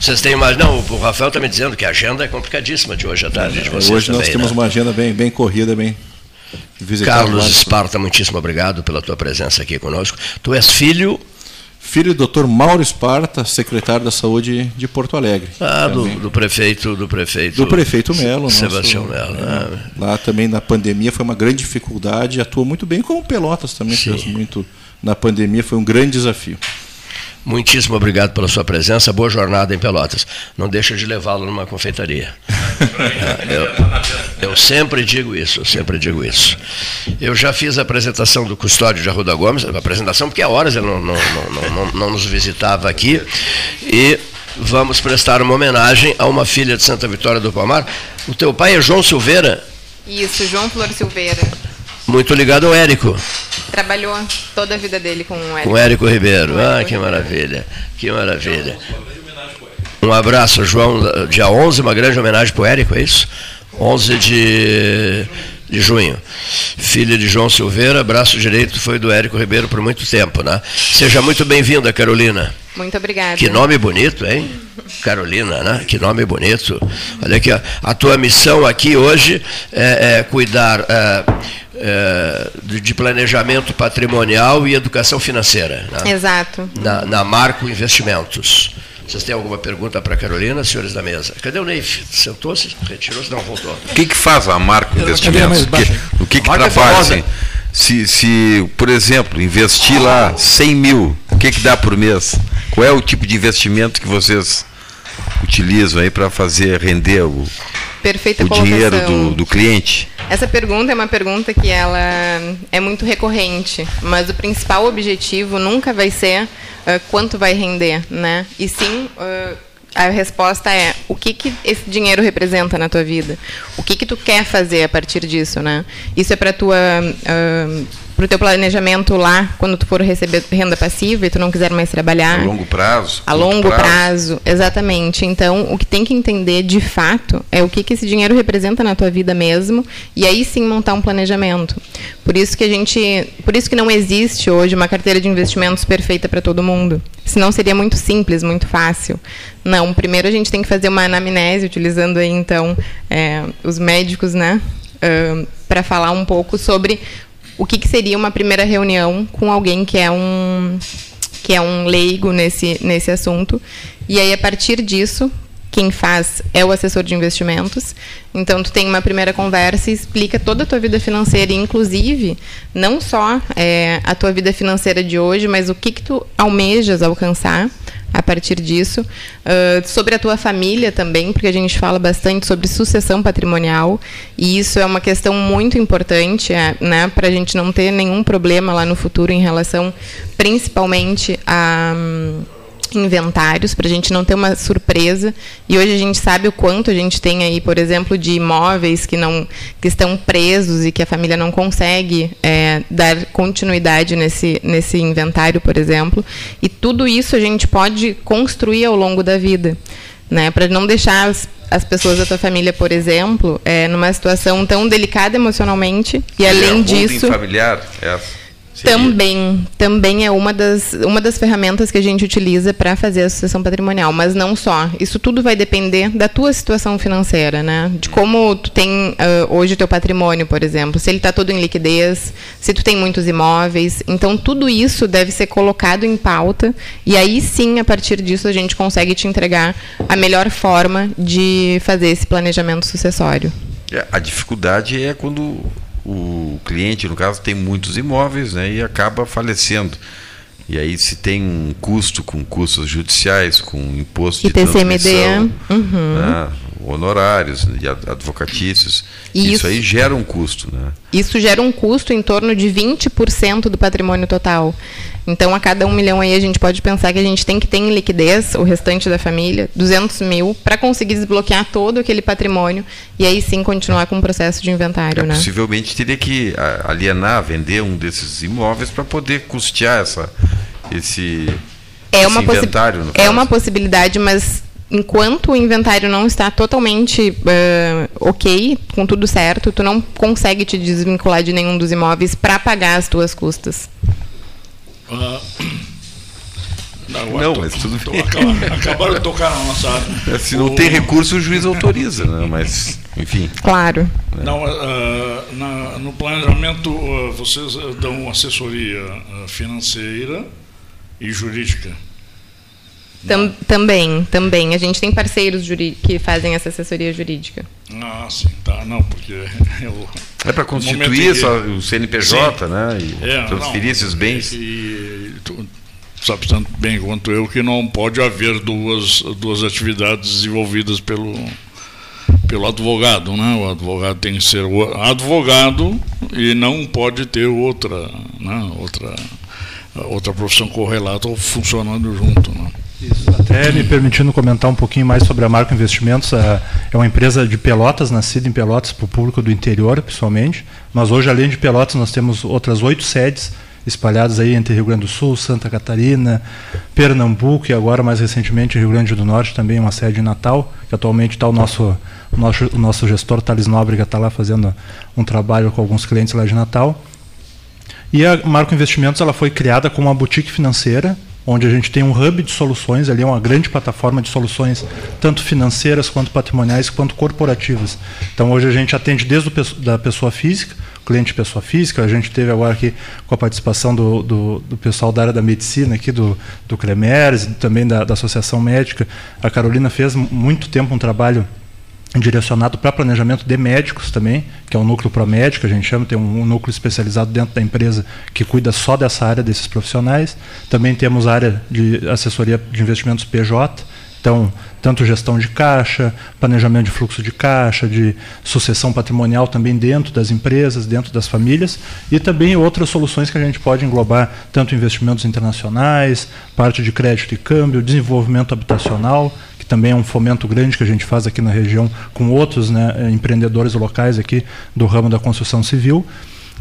Vocês têm mais. Não, o Rafael está me dizendo que a agenda é complicadíssima de hoje à tarde. De vocês hoje também, nós temos né? uma agenda bem, bem corrida, bem. Carlos Esparta, muitíssimo obrigado pela tua presença aqui conosco. Tu és filho filho do Dr. Mauro Esparta, secretário da Saúde de Porto Alegre. Ah, do, do, prefeito, do prefeito. Do prefeito Melo, Sebastião Melo. Ah. Lá também na pandemia foi uma grande dificuldade, atua muito bem, como Pelotas também fez muito na pandemia, foi um grande desafio. Muitíssimo obrigado pela sua presença. Boa jornada em Pelotas. Não deixa de levá-lo numa confeitaria. eu, eu, sempre digo isso, eu sempre digo isso. Eu já fiz a apresentação do custódio de Arruda Gomes, a apresentação porque há horas ele não, não, não, não, não nos visitava aqui. E vamos prestar uma homenagem a uma filha de Santa Vitória do Palmar. O teu pai é João Silveira? Isso, João Flor Silveira. Muito ligado ao Érico. Trabalhou toda a vida dele com o Érico. Com o Érico Ribeiro. ah, Érico que Ribeiro. maravilha. Que maravilha. Um abraço, João. Dia 11, uma grande homenagem para o Érico, é isso? 11 de, de junho. Filha de João Silveira, braço direito foi do Érico Ribeiro por muito tempo, né? Seja muito bem-vinda, Carolina. Muito obrigada. Que nome bonito, hein? Carolina, né? Que nome bonito. Olha aqui, ó. a tua missão aqui hoje é, é cuidar. É, é, de planejamento patrimonial e educação financeira. Né? Exato. Na, na, Marco Investimentos. Vocês têm alguma pergunta para a Carolina, senhores da mesa? Cadê o Neif? Sentou-se? Retirou-se? Não, voltou. O que, que faz a Marco Investimentos? Que, o que, que trabalha? Assim? Se, se, por exemplo, investir lá 100 mil, o que, que dá por mês? Qual é o tipo de investimento que vocês utilizam aí para fazer render o, Perfeita o dinheiro do, do cliente? Essa pergunta é uma pergunta que ela é muito recorrente, mas o principal objetivo nunca vai ser uh, quanto vai render, né? E sim uh, a resposta é o que, que esse dinheiro representa na tua vida, o que que tu quer fazer a partir disso, né? Isso é para tua uh, para o teu planejamento lá, quando tu for receber renda passiva e tu não quiser mais trabalhar. A longo prazo. A longo prazo. prazo. exatamente. Então, o que tem que entender de fato é o que, que esse dinheiro representa na tua vida mesmo, e aí sim montar um planejamento. Por isso que a gente, por isso que não existe hoje uma carteira de investimentos perfeita para todo mundo. Senão seria muito simples, muito fácil. Não, primeiro a gente tem que fazer uma anamnese, utilizando aí então é, os médicos, né? Uh, para falar um pouco sobre o que, que seria uma primeira reunião com alguém que é um que é um leigo nesse, nesse assunto. E aí, a partir disso, quem faz é o assessor de investimentos. Então, tu tem uma primeira conversa e explica toda a tua vida financeira, inclusive, não só é, a tua vida financeira de hoje, mas o que, que tu almejas alcançar a partir disso. Uh, sobre a tua família também, porque a gente fala bastante sobre sucessão patrimonial, e isso é uma questão muito importante é, né, para a gente não ter nenhum problema lá no futuro em relação, principalmente, a. Um, inventários para a gente não ter uma surpresa. E hoje a gente sabe o quanto a gente tem aí, por exemplo, de imóveis que não que estão presos e que a família não consegue é, dar continuidade nesse nesse inventário, por exemplo. E tudo isso a gente pode construir ao longo da vida, né? Para não deixar as, as pessoas da tua família, por exemplo, é, numa situação tão delicada emocionalmente e além é, disso. familiar, Também, também é uma das, uma das ferramentas que a gente utiliza para fazer a sucessão patrimonial, mas não só. Isso tudo vai depender da tua situação financeira, né? De como tu tem uh, hoje o teu patrimônio, por exemplo, se ele está todo em liquidez, se tu tem muitos imóveis. Então, tudo isso deve ser colocado em pauta e aí sim, a partir disso, a gente consegue te entregar a melhor forma de fazer esse planejamento sucessório. É, a dificuldade é quando o cliente, no caso, tem muitos imóveis né, e acaba falecendo. E aí se tem um custo com custos judiciais, com imposto de transmissão, uhum. né, honorários e advocatícios, isso, isso, aí gera um custo. Né? Isso gera um custo em torno de 20% do patrimônio total. Então, a cada um milhão aí, a gente pode pensar que a gente tem que ter em liquidez o restante da família, 200 mil, para conseguir desbloquear todo aquele patrimônio e aí sim continuar com o processo de inventário. É, né? Possivelmente teria que alienar, vender um desses imóveis para poder custear essa, esse, é esse uma inventário. É uma possibilidade, mas enquanto o inventário não está totalmente uh, ok, com tudo certo, tu não consegue te desvincular de nenhum dos imóveis para pagar as tuas custas. Uh, não, não mas tudo bem. Acabaram, acabaram de tocar na nossa área. Se não o... tem recurso, o juiz autoriza, né? mas, enfim. Claro. Não, uh, na, no planejamento, uh, vocês dão assessoria financeira e jurídica. Tam, também, também. A gente tem parceiros que fazem essa assessoria jurídica. Ah, sim, tá. Não, porque eu, é para constituir só o CNPJ, sim. né? E é, transferir não, esses bens. E, e tu sabe tanto bem quanto eu que não pode haver duas, duas atividades desenvolvidas pelo, pelo advogado, né? O advogado tem que ser o advogado e não pode ter outra, né? outra, outra profissão correlata ou funcionando junto, né? Isso. Até me permitindo comentar um pouquinho mais sobre a Marco Investimentos, é, uma empresa de Pelotas, nascida em Pelotas para o público do interior, principalmente. Mas hoje, além de Pelotas, nós temos outras oito sedes espalhadas aí entre Rio Grande do Sul, Santa Catarina, Pernambuco e agora mais recentemente Rio Grande do Norte também uma sede em Natal, que atualmente está o nosso, nosso, o nosso gestor Thales Nóbrega está lá fazendo um trabalho com alguns clientes lá de Natal. E a Marco Investimentos ela foi criada como uma boutique financeira onde a gente tem um hub de soluções, ali é uma grande plataforma de soluções, tanto financeiras quanto patrimoniais, quanto corporativas. Então hoje a gente atende desde o da pessoa física, cliente pessoa física, a gente teve agora aqui com a participação do, do, do pessoal da área da medicina, aqui do, do Cremers, também da, da Associação Médica. A Carolina fez muito tempo um trabalho direcionado para planejamento de médicos também, que é o núcleo promédico, a gente chama, tem um, núcleo especializado dentro da empresa que cuida só dessa área desses profissionais. Também temos a área de assessoria de investimentos PJ, então, tanto gestão de caixa, planejamento de fluxo de caixa, de sucessão patrimonial também dentro das empresas, dentro das famílias, e também outras soluções que a gente pode englobar, tanto investimentos internacionais, parte de crédito e câmbio, desenvolvimento habitacional, também é um fomento grande que a gente faz aqui na região com outros né, empreendedores locais aqui do ramo da construção civil.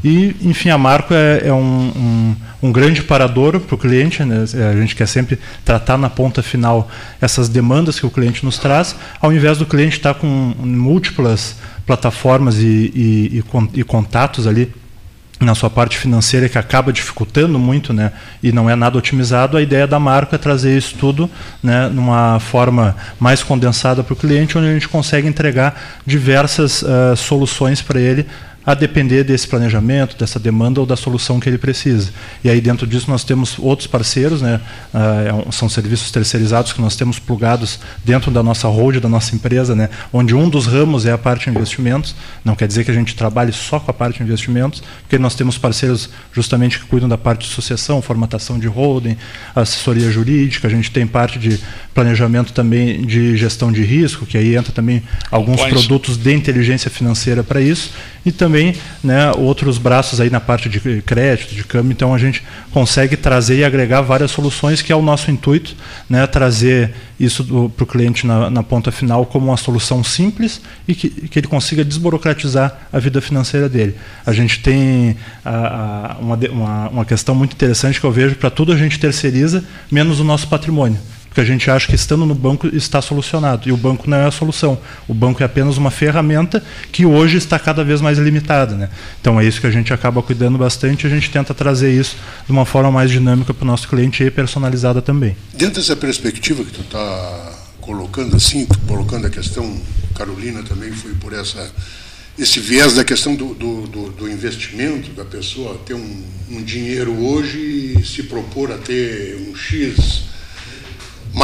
E, enfim, a Marco é, é um, um, um, grande parador para o cliente. Né? A gente quer sempre tratar na ponta final essas demandas que o cliente nos traz, ao invés do cliente estar com múltiplas plataformas e, e, e, e contatos ali na sua parte financeira que acaba dificultando muito, né, e não é nada otimizado, a ideia da marca é trazer isso tudo, né, numa forma mais condensada para o cliente, onde a gente consegue entregar diversas uh, soluções para ele a depender desse planejamento, dessa demanda ou da solução que ele precisa. E aí dentro disso nós temos outros parceiros, né? Uh, são serviços terceirizados que nós temos plugados dentro da nossa hold, da nossa empresa, né? onde um dos ramos é a parte de investimentos. Não quer dizer que a gente trabalhe só com a parte de investimentos, porque nós temos parceiros justamente que cuidam da parte de sucessão, formatação de holding, assessoria jurídica, a gente tem parte de planejamento também de gestão de risco, que aí entra também alguns produtos de inteligência financeira para isso, e também né, outros braços aí na parte de crédito, de câmbio. Então a gente consegue trazer e agregar várias soluções, que é o nosso intuito, né, trazer isso para o cliente na, na, ponta final como uma solução simples e que, que ele consiga desburocratizar a vida financeira dele. A gente tem a, a, uma, uma, uma questão muito interessante que eu vejo, para tudo a gente terceiriza, menos o nosso patrimônio. Porque a gente acha que estando no banco está solucionado. E o banco não é a solução. O banco é apenas uma ferramenta que hoje está cada vez mais limitada. Né? Então é isso que a gente acaba cuidando bastante a gente tenta trazer isso de uma forma mais dinâmica para o nosso cliente e personalizada também. Dentro dessa perspectiva que tu está colocando assim, colocando a questão, Carolina também foi por essa esse viés da questão do, do, do, do investimento, da pessoa ter um, um, dinheiro hoje e se propor a ter um X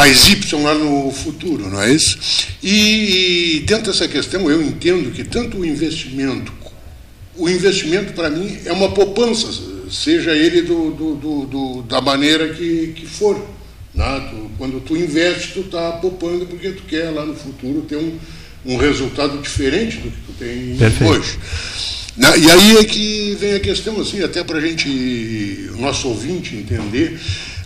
mais Y lá no futuro, não é isso? E, e dentro dessa questão eu entendo que tanto o investimento, o investimento para mim é uma poupança, seja ele do, do, da maneira que, que for. Né? Tu, quando tu investe, tu está poupando porque tu quer lá no futuro ter um, um resultado diferente do que tu tem Perfeito. hoje. Na, e aí é que vem a questão, assim, até para a gente, o nosso ouvinte entender,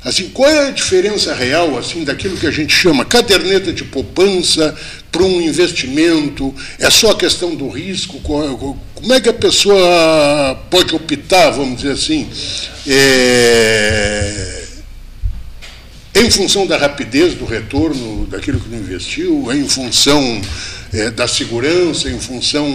assim, qual é a diferença real, assim, daquilo que a gente chama caderneta de poupança para um investimento? É só a questão do risco? Como é que a pessoa pode optar, vamos dizer assim, é, em função da rapidez do retorno daquilo que investiu, em função é, da segurança, em função.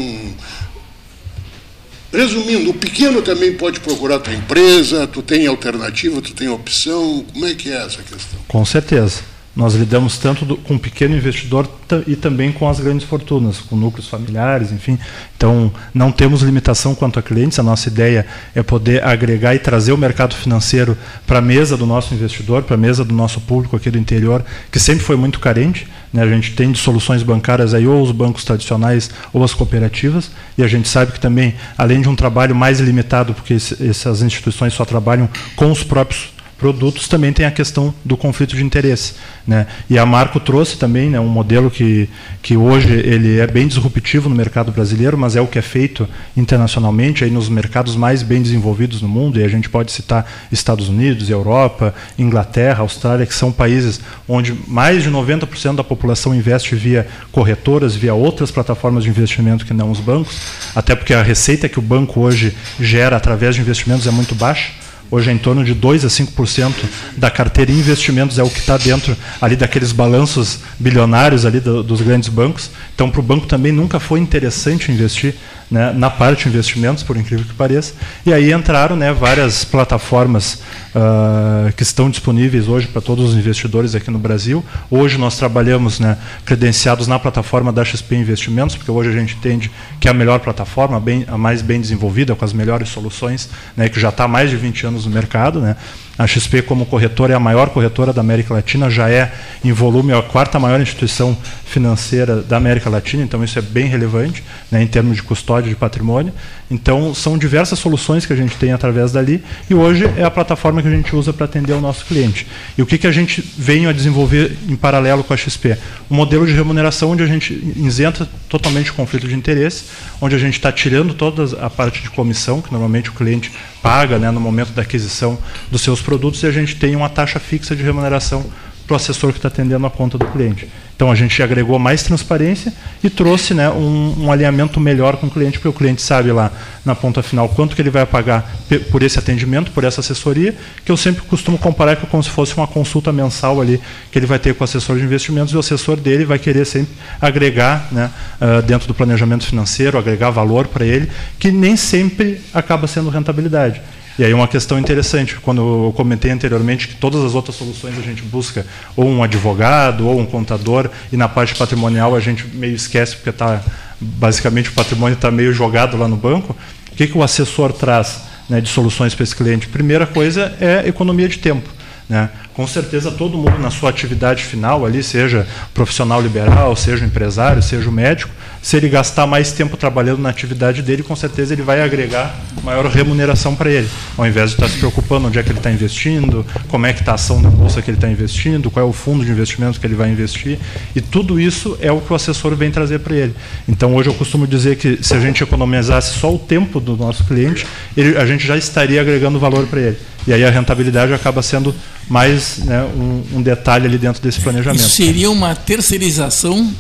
Resumindo, o pequeno também pode procurar tua empresa, tu tem alternativa, tu tem opção. Como é que é essa questão? Com certeza. Nós lidamos tanto do, com o pequeno investidor e também com as grandes fortunas, com núcleos familiares, enfim. Então, não temos limitação quanto a clientes. A nossa ideia é poder agregar e trazer o mercado financeiro para a mesa do nosso investidor, para a mesa do nosso público aqui do interior, que sempre foi muito carente. Né? A gente tem de soluções bancárias aí ou os bancos tradicionais ou as cooperativas. E a gente sabe que também, além de um trabalho mais limitado, porque essas instituições só trabalham com os próprios produtos também tem a questão do conflito de interesse. Né? E a Marco trouxe também né, um modelo que, que hoje ele é bem disruptivo no mercado brasileiro, mas é o que é feito internacionalmente aí nos mercados mais bem desenvolvidos no mundo, e a gente pode citar Estados Unidos, Europa, Inglaterra, Austrália, que são países onde mais de 90% da população investe via corretoras, via outras plataformas de investimento que não os bancos, até porque a receita que o banco hoje gera através de investimentos é muito baixa. Hoje é em torno de 2 a 5% da carteira em investimentos é o que está dentro ali daqueles balanços bilionários ali do, dos grandes bancos. Então, para o banco também nunca foi interessante investir né, na parte de investimentos, por incrível que pareça. E aí entraram né, várias plataformas uh, que estão disponíveis hoje para todos os investidores aqui no Brasil. Hoje nós trabalhamos né, credenciados na plataforma da XP Investimentos, porque hoje a gente entende que é a melhor plataforma, bem, a mais bem desenvolvida, com as melhores soluções, né, que já está há mais de 20 anos no mercado. Né. A XP, como corretora, é a maior corretora da América Latina, já é, em volume, a quarta maior instituição financeira da América Latina, então isso é bem relevante né, em termos de custódia de patrimônio. Então, são diversas soluções que a gente tem através dali, e hoje é a plataforma que a gente usa para atender o nosso cliente. E o que, que a gente vem a desenvolver em paralelo com a XP? Um modelo de remuneração onde a gente isenta totalmente o conflito de interesse, onde a gente está tirando toda a parte de comissão, que normalmente o cliente paga né, no momento da aquisição dos seus produtos, e a gente tem uma taxa fixa de remuneração para o assessor que está atendendo a conta do cliente. Então a gente agregou mais transparência e trouxe né, um, um, alinhamento melhor com o cliente, porque o cliente sabe lá na ponta final quanto que ele vai pagar por esse atendimento, por essa assessoria, que eu sempre costumo comparar como se fosse uma consulta mensal ali que ele vai ter com o assessor de investimentos e o assessor dele vai querer sempre agregar né, uh, dentro do planejamento financeiro, agregar valor para ele, que nem sempre acaba sendo rentabilidade. E aí uma questão interessante, quando eu comentei anteriormente que todas as outras soluções a gente busca ou um advogado ou um contador e na parte patrimonial a gente meio esquece porque tá basicamente o patrimônio está meio jogado lá no banco. O que, que o assessor traz né, de soluções para esse cliente? Primeira coisa é economia de tempo. Né? Com certeza todo mundo na sua atividade final ali, seja profissional liberal, seja empresário, seja médico, se ele gastar mais tempo trabalhando na atividade dele, com certeza ele vai agregar maior remuneração para ele, ao invés de estar se preocupando onde é que ele está investindo, como é que está a ação da bolsa que ele está investindo, qual é o fundo de investimento que ele vai investir, e tudo isso é o que o assessor vem trazer para ele. Então hoje eu costumo dizer que se a gente economizasse só o tempo do nosso cliente, ele, a gente já estaria agregando valor para ele. E aí a rentabilidade acaba sendo mais né, um, um, detalhe ali dentro desse planejamento. Isso seria uma terceirização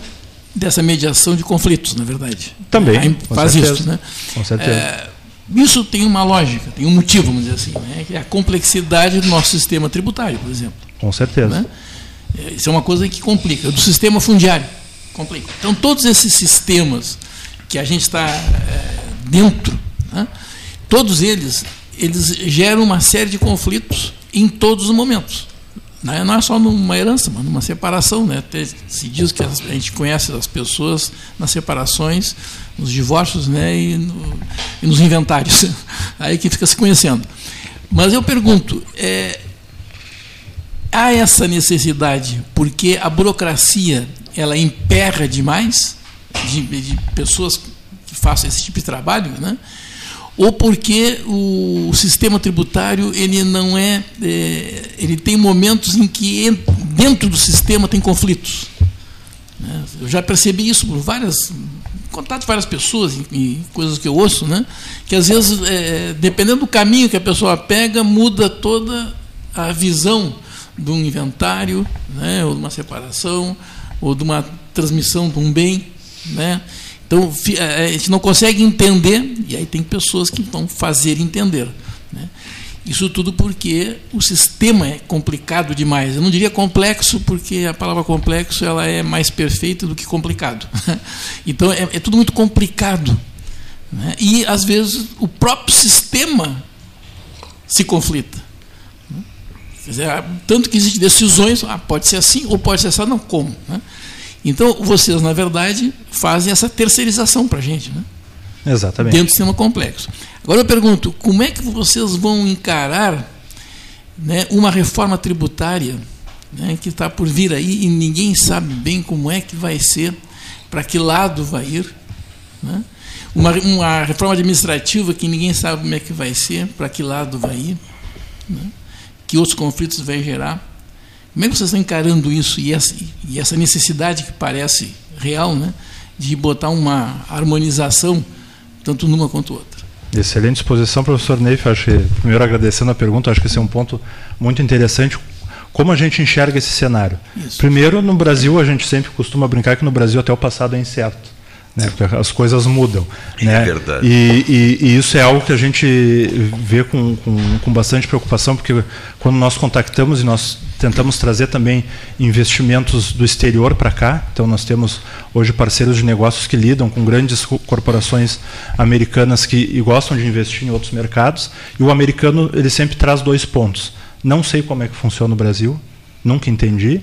dessa mediação de conflitos, na verdade. Também. Aí faz certeza. isso, né? Com certeza. É, isso tem uma lógica, tem um motivo, vamos dizer assim, né, que é a complexidade do nosso sistema tributário, por exemplo. Com certeza. Né? Isso é uma coisa que complica. Do sistema fundiário, complica. Então, todos esses sistemas que a gente está é, dentro, né, todos eles, eles geram uma série de conflitos em todos os momentos. Né? Não é só numa herança, mas numa separação. Né? Se diz que a gente conhece as pessoas nas separações, nos divórcios né? e, no, e nos inventários. Aí que fica se conhecendo. Mas eu pergunto, é, há essa necessidade porque a burocracia ela emperra demais de, de pessoas que façam esse tipo de trabalho, né? Ou porque o sistema tributário ele não é, é ele tem momentos em que dentro do sistema tem conflitos. Né? Eu já percebi isso por várias contato de várias pessoas e, coisas que eu ouço, né? Que às vezes, é, dependendo do caminho que a pessoa pega, muda toda a visão de um inventário, né, ou de uma separação, ou de uma transmissão de um bem. Né? Então, a gente não consegue entender, e aí tem pessoas que vão fazer entender. Né? Isso tudo porque o sistema é complicado demais. Eu não diria complexo, porque a palavra complexo ela é mais perfeita do que complicado. Então, é, é tudo muito complicado. Né? E, às vezes, o próprio sistema se conflita. Dizer, tanto que existem decisões, ah, pode ser assim ou pode ser assim, não, como? Né? Então, vocês, na verdade, fazem essa terceirização para a gente. Né? Exatamente. Dentro do sistema complexo. Agora eu pergunto, como é que vocês vão encarar né, uma reforma tributária né, que está por vir aí e ninguém sabe bem como é que vai ser, para que lado vai ir? Né? Uma, uma reforma administrativa que ninguém sabe como é que vai ser, para que lado vai ir? Né? que outros conflitos vai gerar. Como é que vocês estão encarando isso e essa, e essa necessidade que parece real, né, de botar uma harmonização tanto numa quanto outra? Excelente exposição, professor Neif. Acho que, primeiro agradecendo a pergunta, acho que esse é um ponto muito interessante. Como a gente enxerga esse cenário? Isso. Primeiro, no Brasil, a gente sempre costuma brincar que no Brasil até o passado é incerto né? Porque as coisas mudam. É né? verdade. E, e, e, isso é algo que a gente vê com, com, com bastante preocupação, porque quando nós contactamos e nós tentamos trazer também investimentos do exterior para cá. Então nós temos hoje parceiros de negócios que lidam com grandes corporações americanas que gostam de investir em outros mercados. E o americano ele sempre traz dois pontos. Não sei como é que funciona no Brasil, nunca entendi.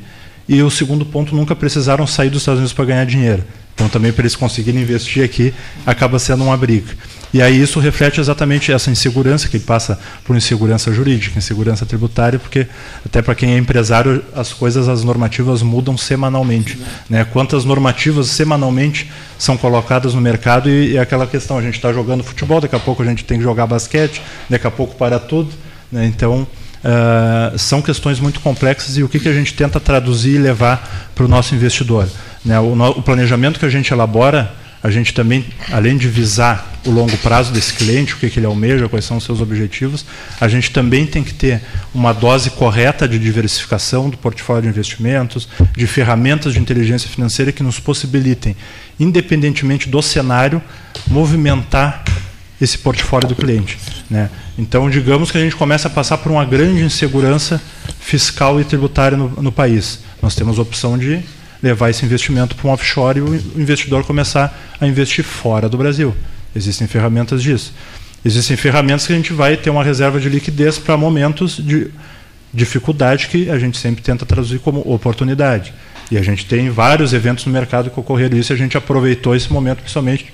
E o segundo ponto, nunca precisaram sair dos Estados Unidos para ganhar dinheiro. Então, também para eles conseguirem investir aqui, acaba sendo uma briga. E aí isso reflete exatamente essa insegurança, que passa por insegurança jurídica, insegurança tributária, porque até para quem é empresário, as coisas, as normativas mudam semanalmente. Né? Quantas normativas semanalmente são colocadas no mercado e, e aquela questão, a gente está jogando futebol, daqui a pouco a gente tem que jogar basquete, daqui a pouco para tudo. Né? Então, uh, são questões muito complexas e o que, que a gente tenta traduzir e levar para o nosso investidor. Né? O, o, planejamento que a gente elabora, a gente também, além de visar o longo prazo desse cliente, o que, que ele almeja, quais são os seus objetivos, a gente também tem que ter uma dose correta de diversificação do portfólio de investimentos, de ferramentas de inteligência financeira que nos possibilitem, independentemente do cenário, movimentar esse portfólio do cliente. Né? Então, digamos que a gente começa a passar por uma grande insegurança fiscal e tributária no, no país. Nós temos a opção de levar esse investimento para um offshore e o investidor começar a investir fora do Brasil. Existem ferramentas disso. Existem ferramentas que a gente vai ter uma reserva de liquidez para momentos de dificuldade que a gente sempre tenta traduzir como oportunidade. E a gente tem vários eventos no mercado que ocorreram isso e a gente aproveitou esse momento principalmente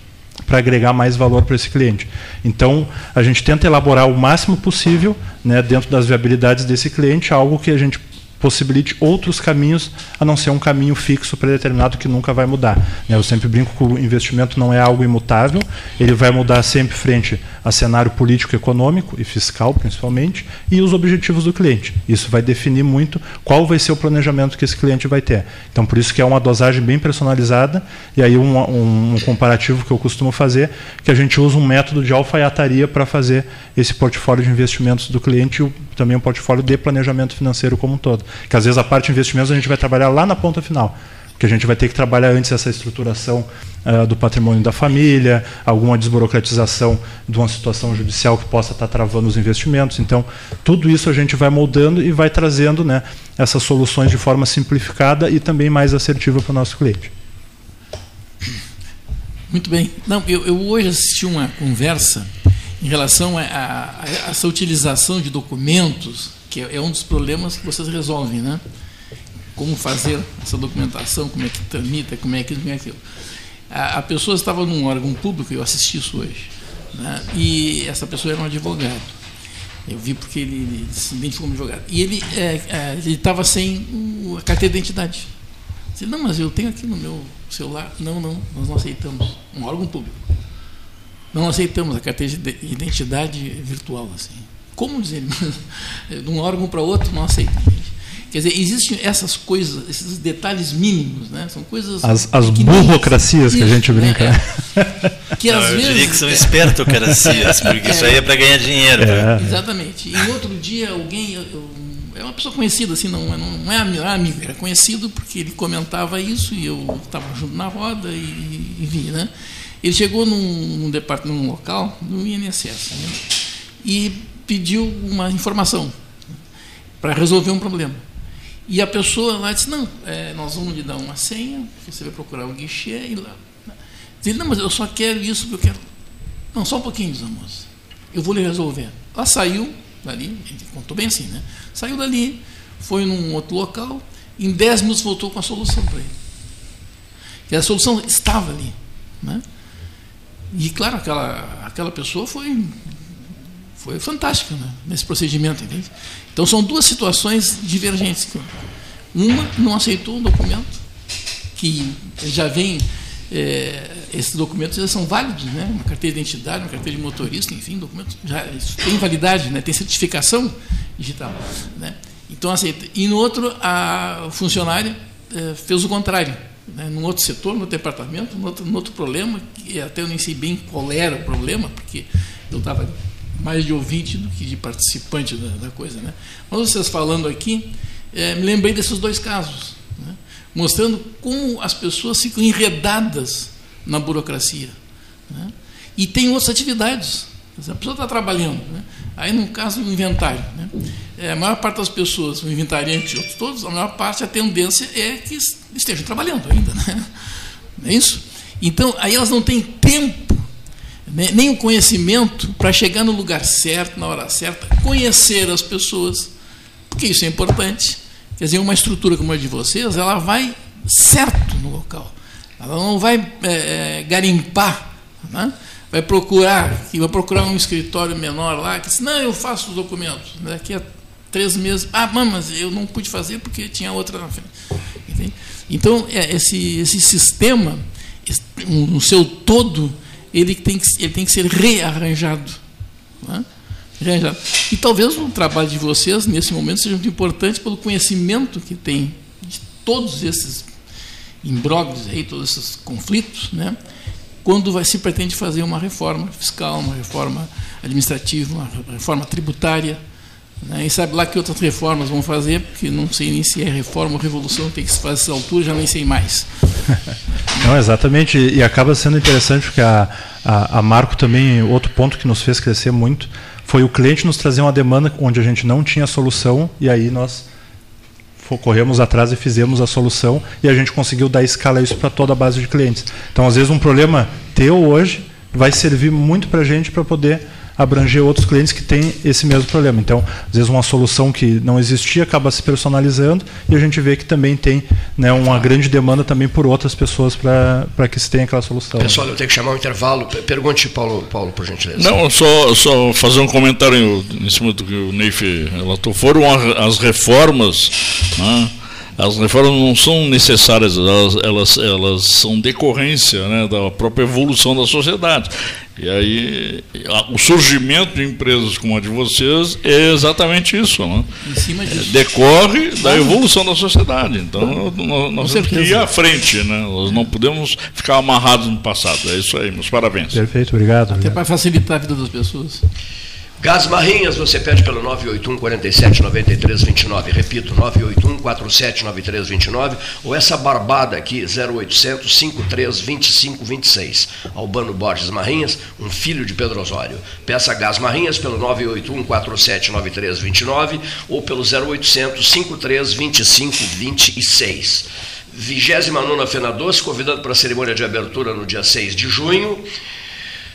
para agregar mais valor para esse cliente. Então, a gente tenta elaborar o máximo possível, né, dentro das viabilidades desse cliente, algo que a gente possibilite outros caminhos a não ser um caminho fixo predeterminado que nunca vai mudar. Né? Eu sempre brinco que o investimento não é algo imutável, ele vai mudar sempre frente a cenário político, econômico e fiscal, principalmente, e os objetivos do cliente. Isso vai definir muito qual vai ser o planejamento que esse cliente vai ter. Então, por isso que é uma dosagem bem personalizada, e aí um, um, um comparativo que eu costumo fazer, que a gente usa um método de alfaiataria para fazer esse portfólio de investimentos do cliente e também um portfólio de planejamento financeiro como um todo que às vezes a parte de investimentos a gente vai trabalhar lá na ponta final, porque a gente vai ter que trabalhar antes essa estruturação uh, do patrimônio da família, alguma desburocratização de uma situação judicial que possa estar travando os investimentos. Então, tudo isso a gente vai moldando e vai trazendo né, essas soluções de forma simplificada e também mais assertiva para o nosso cliente. Muito bem. Não, eu, eu hoje assisti uma conversa em relação a, a, a, essa utilização de documentos, que é, é um dos problemas que vocês resolvem, né? Como fazer essa documentação, como é que tramita, como é que como é aquilo. A, a pessoa estava num órgão público, eu assisti isso hoje, né? e essa pessoa era um advogado. Eu vi porque ele, ele se identificou como advogado. E ele é, é, estava sem a carteira de identidade. Disse, não, mas eu tenho aqui no meu celular. Não, não, nós não aceitamos. Um órgão público. Não aceitamos a carteira de identidade virtual. assim. Como dizer? De um órgão para outro, não aceitamos. Quer dizer, existem essas coisas, esses detalhes mínimos, né? São coisas. As, as burocracias que a gente brinca. Né? É, que às eu vezes. diria que são espertocracias, porque é, isso aí é para ganhar dinheiro. É. Exatamente. E outro dia alguém. Eu, é uma pessoa conhecida, assim, não, é, não é amigo, era conhecido porque ele comentava isso e eu estava junto na roda e, e vi, né? Ele chegou num, num departamento, num local, no INSS, né? e pediu uma informação para resolver um problema. E a pessoa lá disse, não, é, nós vamos lhe dar uma senha, você vai procurar o guichê e lá. Ele, não, mas eu só quero isso porque eu quero. Não, só um pouquinho, diz a moça. Eu vou lhe resolver. Ela saiu, dali, contou bem assim, né? Saiu dali, foi num outro local, em 10 minutos voltou com a solução para ele. E a solução estava ali. Né? E claro, aquela, aquela pessoa foi, foi fantástica né? nesse procedimento. Entende? Então são duas situações divergentes. Uma não aceitou um documento que já vem é, esses documentos já são válidos, né? uma carteira de identidade, uma carteira de motorista, enfim, documentos já tem validade, né? tem certificação digital. Né? Então, aceita. E no outro, a funcionária é, fez o contrário. Né? Num outro setor, no outro departamento, no outro, no outro problema, que até eu nem sei bem qual era o problema, porque eu estava mais de ouvinte do que de participante da, da coisa. Né? Mas vocês falando aqui, é, me lembrei desses dois casos mostrando como as pessoas ficam enredadas na burocracia. Né? E tem outras atividades. A pessoa está trabalhando. Né? Aí, no caso do inventário, né? é, a maior parte das pessoas, o inventariante e outros todos, a maior parte, a tendência é que estejam trabalhando ainda. Né? Não é isso? Então, aí elas não têm tempo, né? nem o conhecimento para chegar no lugar certo, na hora certa, conhecer as pessoas, porque isso é importante Quer dizer, uma estrutura como a de vocês, ela vai certo no local. Ela não vai é, é garimpar, né? vai procurar, vai procurar um escritório menor lá, que diz, não, eu faço os documentos. Daqui a três meses, ah, mas eu não pude fazer porque tinha outra na frente. Entende? Então, é, esse, esse sistema, no seu todo, ele tem que, ele tem que ser rearranjado. Né? E talvez o trabalho de vocês, nesse momento, seja muito importante pelo conhecimento que tem de todos esses imbróglios aí, todos esses conflitos, né? quando vai, se pretende fazer uma reforma fiscal, uma reforma administrativa, uma reforma tributária. Né? E sabe lá que outras reformas vão fazer, porque não sei nem se é reforma ou revolução, tem que se fazer essa altura, já nem sei mais. Não, exatamente, e acaba sendo interessante porque a, a, a Marco também, outro ponto que nos fez crescer muito, foi o cliente nos trazer uma demanda onde a gente não tinha solução e aí nós corremos atrás e fizemos a solução e a gente conseguiu dar escala isso para toda a base de clientes. Então, às vezes, um problema teu hoje vai servir muito para a gente para poder abranger outros clientes que têm esse mesmo problema. Então, às vezes uma solução que não existia acaba se personalizando e a gente vê que também tem né, uma grande demanda também por outras pessoas para que se tenha aquela solução. Pessoal, eu tenho que chamar um intervalo. Pergunte, Paulo, Paulo por gentileza. Não, só, só fazer um comentário em cima do que o Neif relatou. Foram as reformas né, as reformas não são necessárias, elas, elas, elas são decorrência né, da própria evolução da sociedade. E aí, o surgimento de empresas como a de vocês é exatamente isso. Né? Decorre da evolução da sociedade. Então, nós, nós temos que ir à frente. Né? Nós não podemos ficar amarrados no passado. É isso aí, meus parabéns. Perfeito, obrigado. Até obrigado. para facilitar a vida das pessoas. Gás Marrinhas, você pede pelo 981 47 93 29. Repito, 981 47 93 29. Ou essa barbada aqui, 0800 53 25 26. Albano Borges Marrinhas, um filho de Pedro Osório. Peça Gás Marrinhas pelo 981 47 93 29 ou pelo 0800 53 25 26. 29 Fena Doce, convidando para a cerimônia de abertura no dia 6 de junho.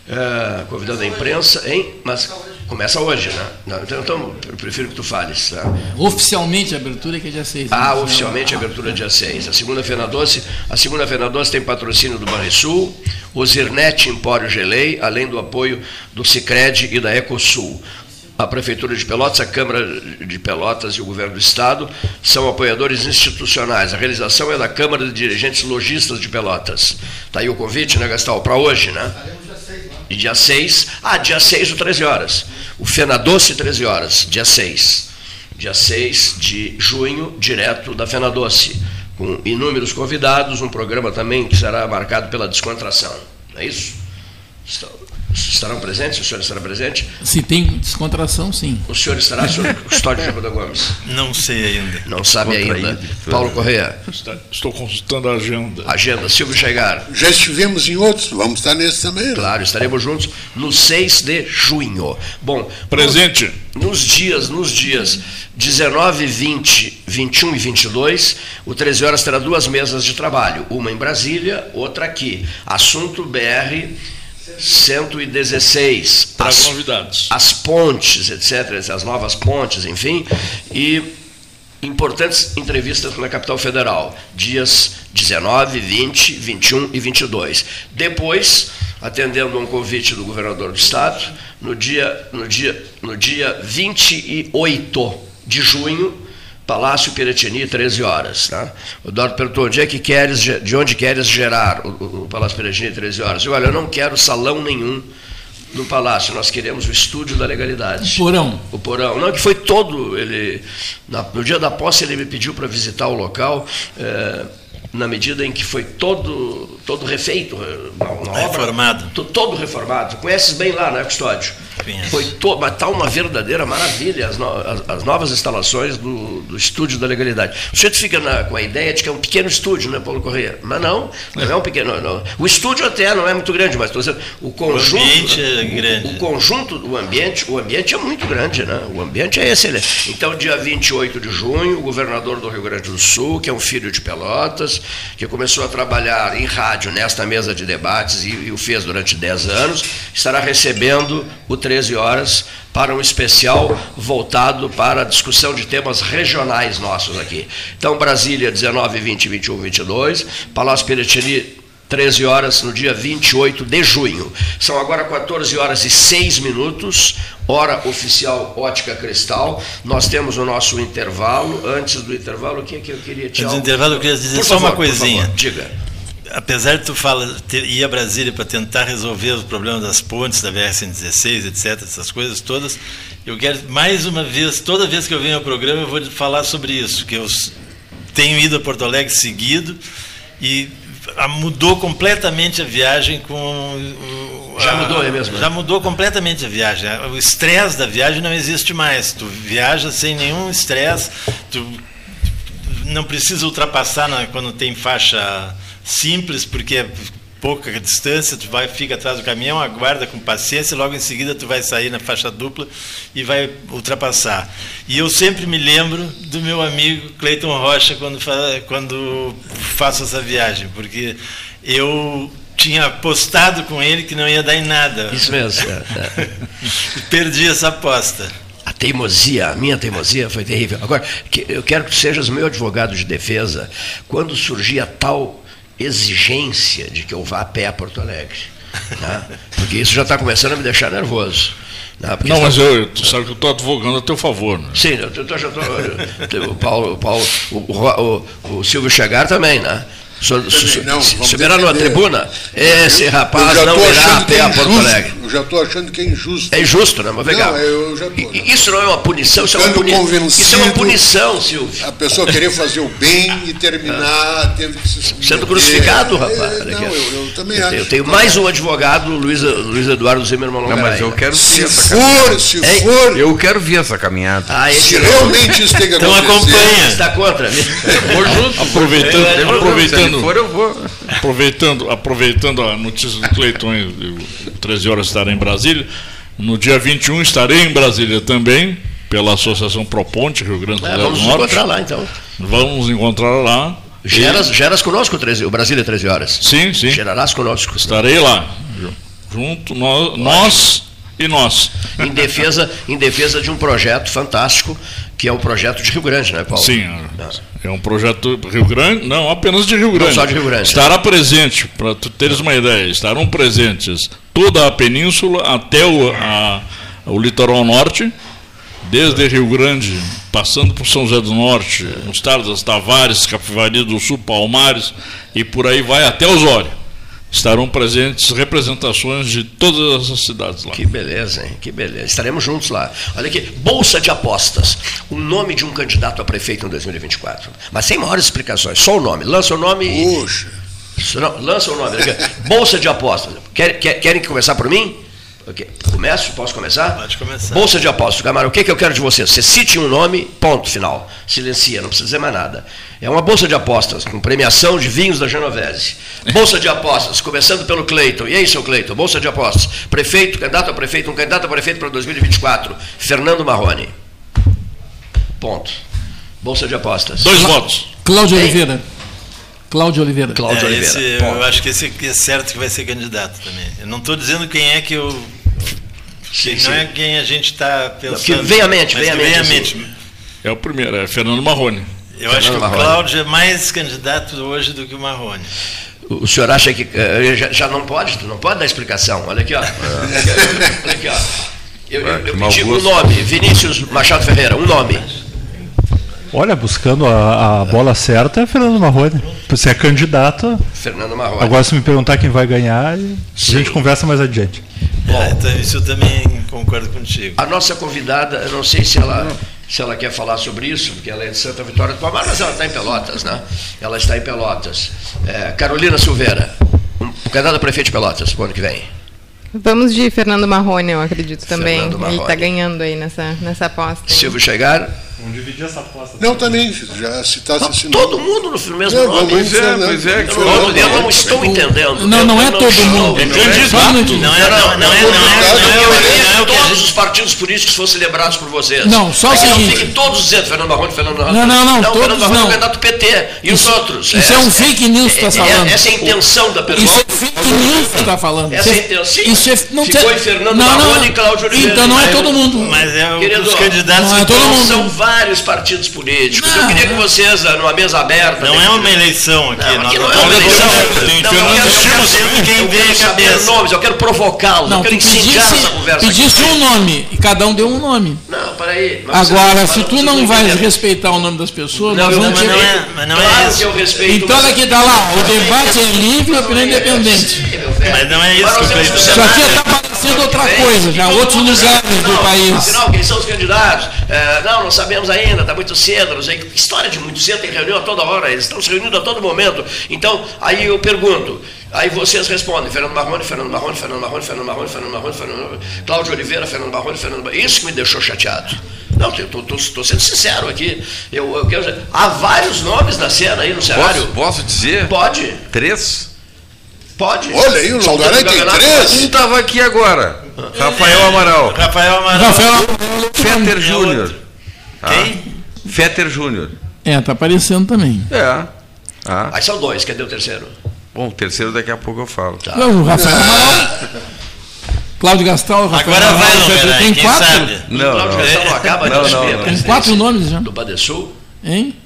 É, convidando a imprensa, hein? Mas começa hoje, né? Não, então, então, eu prefiro que tu fales. Tá? Oficialmente a abertura é que é dia 6. Ah, oficialmente a abertura é dia 6. A segunda Fena Doce, a segunda Fena Doce tem patrocínio do Banrisul, o Zirnet Empório Gelei, além do apoio do Cicred e da Ecosul. A Prefeitura de Pelotas, a Câmara de Pelotas e o Governo do Estado são apoiadores institucionais. A realização é da Câmara de Dirigentes Logistas de Pelotas. Está aí o convite, né, Gastal? Para hoje, né? E dia 6, ah, dia 6, o 13 horas. O Fena Doce, 13 horas, dia 6. Dia 6 de junho, direto da Fena Doce. Com inúmeros convidados, um programa também que será marcado pela descontração. Não é isso? Estarão presentes? O senhor estará presente? Se tem descontração, sim. O senhor estará, senhor Custódio Jacoda Gomes? Não sei ainda. Não sabe ainda. Paulo Correia? Estou consultando a agenda. Agenda. Silvio Chegar? Já estivemos em outros, vamos estar nesse também. Né? Claro, estaremos juntos no 6 de junho. Bom, presente. Nos, nos dias, nos dias 19, 20, 21 e 22, o 13 horas terá duas mesas de trabalho, uma em Brasília, outra aqui. Assunto BR 116. Para as, novidades. As pontes, etc., as novas pontes, enfim, e importantes entrevistas na capital federal, dias 19, 20, 21 e 22. Depois, atendendo a um convite do governador do estado, no dia, no dia, no dia 28 de junho, Palácio Piratini, 13 horas. Tá? O Eduardo perguntou onde é que queres, de onde queres gerar o, o Palácio Piratini, 13 horas. Eu, olha, eu não quero salão nenhum no Palácio, nós queremos o estúdio da legalidade. O porão. O porão. Não, que foi todo. Ele, na, no dia da posse, ele me pediu para visitar o local. É, na medida em que foi todo, todo refeito, uma, reformado. Obra, todo reformado. Conheces bem lá, né, Custódio? Foi to, está uma verdadeira maravilha as, no, as, as novas instalações do, do, Estúdio da Legalidade. O senhor fica na, com a ideia de que é um pequeno estúdio, né, Paulo Correia? Mas não, não é um pequeno. Não. O estúdio até não é muito grande, mas dizendo, o conjunto. O ambiente é grande. O conjunto, o ambiente, o ambiente é muito grande, né? O ambiente é excelente. Então, dia 28 de junho, o governador do Rio Grande do Sul, que é um filho de Pelotas, que começou a trabalhar em rádio nesta mesa de debates e, e o fez durante 10 anos, estará recebendo o 13 horas para um especial voltado para a discussão de temas regionais nossos aqui. Então, Brasília, 19, 20, 21, 22, Palácio Piratini, 13 horas no dia 28 de junho. São agora 14 horas e 6 minutos, hora oficial Ótica Cristal. Nós temos o nosso intervalo. Antes do intervalo, o que, é que eu queria te Antes do intervalo, eu queria dizer por só favor, uma coisinha. Favor, diga apesar de tu fala, ter, ir a Brasília para tentar resolver os problemas das pontes da BR-116, etc., essas coisas todas, eu quero, mais uma vez, toda vez que eu venho ao programa, eu vou falar sobre isso, que eu tenho ido a Porto Alegre seguido e mudou completamente a viagem com já mudou é mesmo já mudou completamente a viagem. O estresse da viagem não existe mais. Tu viaja sem nenhum estresse tu não precisa ultrapassar na, quando tem faixa simples, porque pouca distância, tu vai, fica atrás do caminhão, aguarda com paciência, logo em seguida tu vai sair na faixa dupla e vai ultrapassar. E eu sempre me lembro do meu amigo Cleiton Rocha quando, quando faço essa viagem, porque eu tinha apostado com ele que não ia dar em nada. Isso mesmo. É, é. Perdi essa aposta. A teimosia, a minha teimosia foi terrível. Agora, eu quero que sejas meu advogado de defesa quando surgia tal exigência de que eu vá a pé a Porto Alegre. Né? Porque isso já está começando a me deixar nervoso. Né? Não, mas eu, tu sabe que eu estou advogando a teu favor. Né? Sim, eu, eu, já tô, o Paulo, o, Paulo o, o, o, Silvio Chegar também, né? So, so, não, subirá numa tribuna, esse rapaz não irá a pé a Porto Alegre. já estou achando que é injusto. É injusto, né? Mas vem cá. Eu Isso não é uma punição, isso é uma convencido. Isso é uma punição, Silvio. A pessoa querer fazer o bem e terminar tendo que se submeter. Sendo crucificado, É, rapaz. é, não, eu, eu também Eu acho. tenho- Eu tenho mais um advogado, Luiz, Luiz Eduardo Zimmermann Não, mas Longaray. eu quero Se ver essa for, caminhada. se for, Eu quero ver essa caminhada. Ah, se não. realmente isso tem que Então acontecer. acompanha. Está contra? Vou junto. Aproveitando, Se for, eu vou. aproveitando, aproveitando a notícia do Cleiton, eu- 13 horas estarei em Brasília. No dia 21 estarei em Brasília também, pela Associação Proponte, Rio Grande do É, vamos nos encontrar lá, então. Vamos encontrar lá. Geras, Geras conosco, 13, o Brasília 13 horas. Sim, sim. Gerarás conosco. Estarei lá. Junto, nós, nós e nós. Em defesa, em defesa de um projeto fantástico, que é o projeto de Rio Grande, né, Paulo? Sim, é um projeto Rio Grande, não apenas de Rio Grande. só de Rio Grande. Estará presente, para tu teres uma ideia, estarão presentes toda a península até o, a- o litoral norte, desde Rio Grande, passando por São José do Norte, Mostardas, Tavares, Capivari do Sul, Palmares e por aí vai até Osório. Estarão presentes representações de todas essas cidades lá. Que beleza, hein? Que beleza. Estaremos juntos lá. Olha aqui, Bolsa de Apostas. O nome de um candidato a prefeito em 2024. Mas sem maiores explicações. Só o nome. Lança o nome e. Poxa. Isso Não, lança o nome. Bolsa de Apostas. Quer- quer- querem começar por mim? Ok. Começo? Posso começar? Pode começar. Bolsa de Apostas. Camarão, o que, que eu quero de você? Você cite um nome, ponto final. Silencia, não precisa dizer mais nada. É uma bolsa de apostas, com premiação de vinhos da Genovese. Bolsa de apostas, começando pelo Cleiton. E aí, seu Cleiton? Bolsa de apostas. Prefeito, candidato a prefeito, um candidato a prefeito para 2024. Fernando Marrone. Ponto. Bolsa de apostas. Dois votos. Cláudio Ei. Oliveira. Cláudio Oliveira. Cláudio É, Oliveira. esse, eu acho que esse é certo que vai ser candidato também. Eu não estou dizendo quem é que eu. Sim, não sim. é quem a gente está pensando. Que vem à mente, vem à mente, à assim. mente. É o primeiro, é Fernando Marrone. Eu acho que Fernando o Marrone. Cláudio é mais candidato hoje do que o Marrone. O senhor acha que eh, já, já não pode? Tu não pode dar explicação. Olha aqui, ó. Olha aqui, ó. Eu, eu, eu pedi um nome, Vinícius Machado Ferreira, um nome. Olha, buscando a, a bola certa é Fernando Marrone. Você é candidato. Fernando Marrone. Agora, se me perguntar quem vai ganhar, a gente conversa mais adiante. É, então, isso eu também concordo contigo. A nossa convidada, eu não sei se ela, se ela quer falar sobre isso, porque ela é de Santa Vitória do Palmar, mas ela está em Pelotas, né? Ela está em Pelotas. É, Carolina Silveira, um candidato a prefeito de Pelotas, pro ano que vem. Vamos de Fernando Marrone, eu acredito também. Fernando Ele está ganhando aí nessa, nessa aposta. hein? Silvio chegar. Vamos dividir essa aposta. Não, também, já citasse esse nome. Todo mundo no mesmo É, nome. vamos, Fernando. pois é, que Eu não, eu não estou entendendo. Não, Eu- não eu é todo mundo. Não é, não, não é, não é, não é, Eu não é, não é todos gente- os partidos políticos fossem lembrados por vocês. Não, só o seguinte. Não fiquem todos dizendo Fernando Marrone, Fernando Marrone. Não, não, não, Fernando Marrone não. é o candidato PT. E os outros? Isso é um fake news que tá é- falando. Essa é a intenção da pergunta. Isso é fake news que está falando. Essa é a Isso intenção. É, não ficou em Fernando não, não, Marrone e Cláudio Oliveira. Então não é todo mundo. Mas é os candidatos não é que todo mundo. São vários partidos políticos. Não, eu queria que vocês, ah, numa mesa aberta. Não é uma eleição aqui. Não, aqui não não é uma estamos eleição. Tem Não, eu quero, eu quero, eu quem quero vem saber cabeça. nomes, eu quero provocá-los, eu Não, quero tu incendiar pedisse, essa conversa. pedisse um nome e cada um deu um nome. Não, peraí. Agora, se tu não vais entendendo. respeitar o nome das pessoas, Não, nós eu vamos não te... mas não é- mas não é isso. eu. Então mas- aqui tá lá, o debate é livre e a opinião independente. Mas não é isso que eu Isso aqui está parecendo outra coisa, já outros lugares do país. Afinal, quem são os candidatos? É, não, não sabemos ainda, está muito cedo, não sei. História de muito cedo, tem reunião a toda hora, eles estão se reunindo a todo momento. Então, aí eu pergunto, aí vocês respondem, Fernando Marrone, Fernando Marrone, Fernando Marrone, Fernando Marrone, Fernando Marrone, Fernando Marrone, Cláudio Oliveira, Fernando Marrone, Fernando Marrone. Isso que me deixou chateado. Não, estou sendo sincero aqui. Eu, eu quero dizer, há vários nomes na cena aí no cenário. Posso, posso dizer? Pode, Três? pode. Olha aí, o Longaray tem três? Um estava aqui agora. Rafael Amaral. Rafael Amaral. Rafael, Fetter Júnior. Quem? Fetter Júnior. é, tá aparecendo também. É. Ah. Aí são dois, cadê o terceiro? Bom, o terceiro daqui a pouco eu falo. O Rafael Amaral. Cláudio Gastal, Rafael Agora vai, Amaral, Longaray, tem quem quatro. sabe? Não, Cláudio não. Gastal não acaba de Não, assumir não, a não. Tem quatro nomes já. do Badesul. Hein?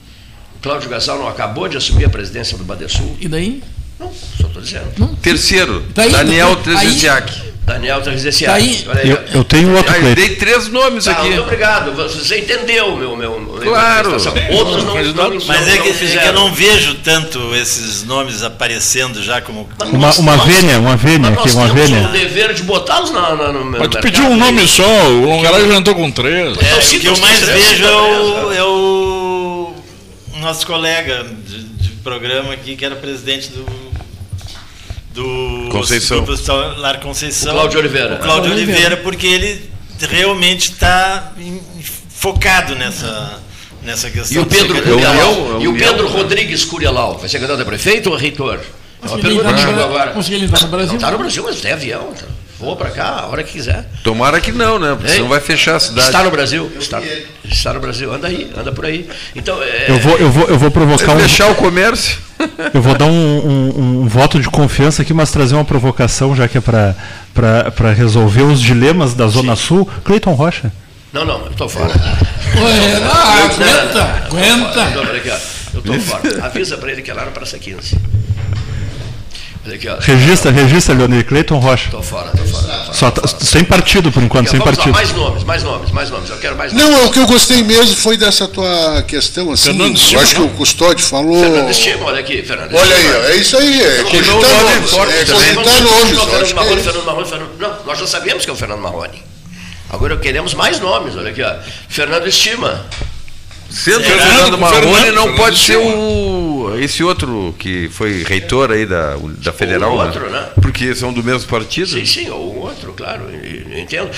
Cláudio Gastal não acabou de assumir a presidência do Badesul? E daí? Não, só estou dizendo. Terceiro, Daí- Daniel aí- Trezeziak. Daniel Travis Tá aí. Eu, eu tenho outro Ah, eu Cleiton. dei três nomes Tá, aqui. muito obrigado. Você entendeu meu meu. meu Claro. Outros não, Mas não, Mas não, é, que, não é que eu não vejo tanto esses nomes aparecendo já como. Uma, uma vênia, uma vênia Mas aqui, nós uma temos vênia. o dever de botá-los na, na, no Mas tu pediu um nome só, o Longaray já entrou com três. É, sim, o que eu nós mais vejo é o, é o nosso colega de, de programa aqui, que era presidente do. Do Conceição. Grupo Hospitalar Conceição. O Cláudio Oliveira. O Cláudio Oliveira, porque ele realmente está focado nessa, nessa questão. E o Pedro Curialau? União, E o. Pedro Rodrigues Curialau? Vai ser candidato a prefeito ou a reitor? É uma pergunta que chegou no- agora. consegui ele entrar no Brasil. Não tá no Brasil, mas tem avião. tá? Voa pra cá a hora que quiser. Tomara que não, né? Porque Ei, senão vai fechar a cidade. Está no Brasil. Está, está no Brasil. Anda aí, anda por aí. Então, é, Eu vou, eu vou, eu vou provocar um. fechar o comércio. Eu vou dar um, um- um voto de confiança aqui, mas trazer uma provocação, já que é para resolver os dilemas da Zona Sul. Cleiton Rocha. Não, não, eu tô fora. Ué, ah, aguenta, aguenta. Não, ó. Eu tô fora. Avisa pra ele que é lá na Praça 15. Aqui, ó. Registra, registra, Leonir. Cleiton Rocha. Tô fora, tô fora. Tô fora. Só tá- sem partido, por enquanto, sem Vamos lá, partido. mais nomes, mais nomes, mais nomes. Eu quero mais nomes. Não, o que eu gostei mesmo foi dessa tua questão, assim. Fernando eu acho que o Custódio falou. Fernando Estima, olha aqui, Fernando Olha aí, é isso aí, é cogitar nome nomes. É cogitar nomes. acho Fernando é Marrone, isso. Fernando Marrone, Fernando... Não, nós já sabemos que é o Fernando Marrone. Agora queremos mais nomes, olha aqui, ó. Fernando Estima. Sendo Fernando, Fernando Marrone, Fernando, não Fernando pode ser o esse outro que foi reitor aí da, da Federal, o outro, né? Porque são do mesmo partido. Sim, sim, ou o outro, claro, entendo.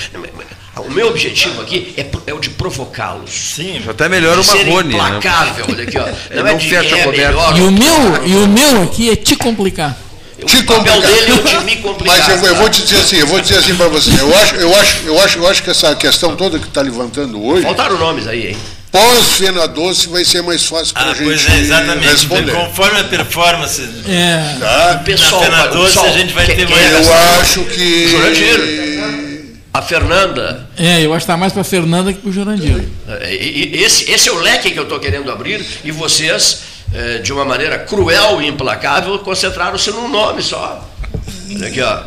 O meu objetivo aqui é, é o de provocá-los. Sim, Até melhor o Marrone, né? implacável, olha aqui, ó. Ele Não é não de fecha é melhor. E o meu, e o meu aqui é te complicar. Te o papel complicar. dele é o de me complicar. Mas eu, eu vou te dizer assim, eu vou dizer assim para você. Eu acho, eu acho, eu acho, eu acho que essa questão toda que está levantando hoje, Faltaram nomes aí, hein? pós-Fena Doce, vai ser mais fácil para a ah, gente pois é, exatamente. responder. Conforme a performance É, Tá? Pessoal, na Fena o Doce, pessoal a gente vai que- ter que mais. Eu acho que. Jurandir. A Fernanda, é, eu acho que tá mais pra Fernanda que pro Jurandir. é, esse, esse é o leque que eu estou querendo abrir e vocês, é, de uma maneira cruel e implacável, concentraram-se num nome só. Olha aqui, ó.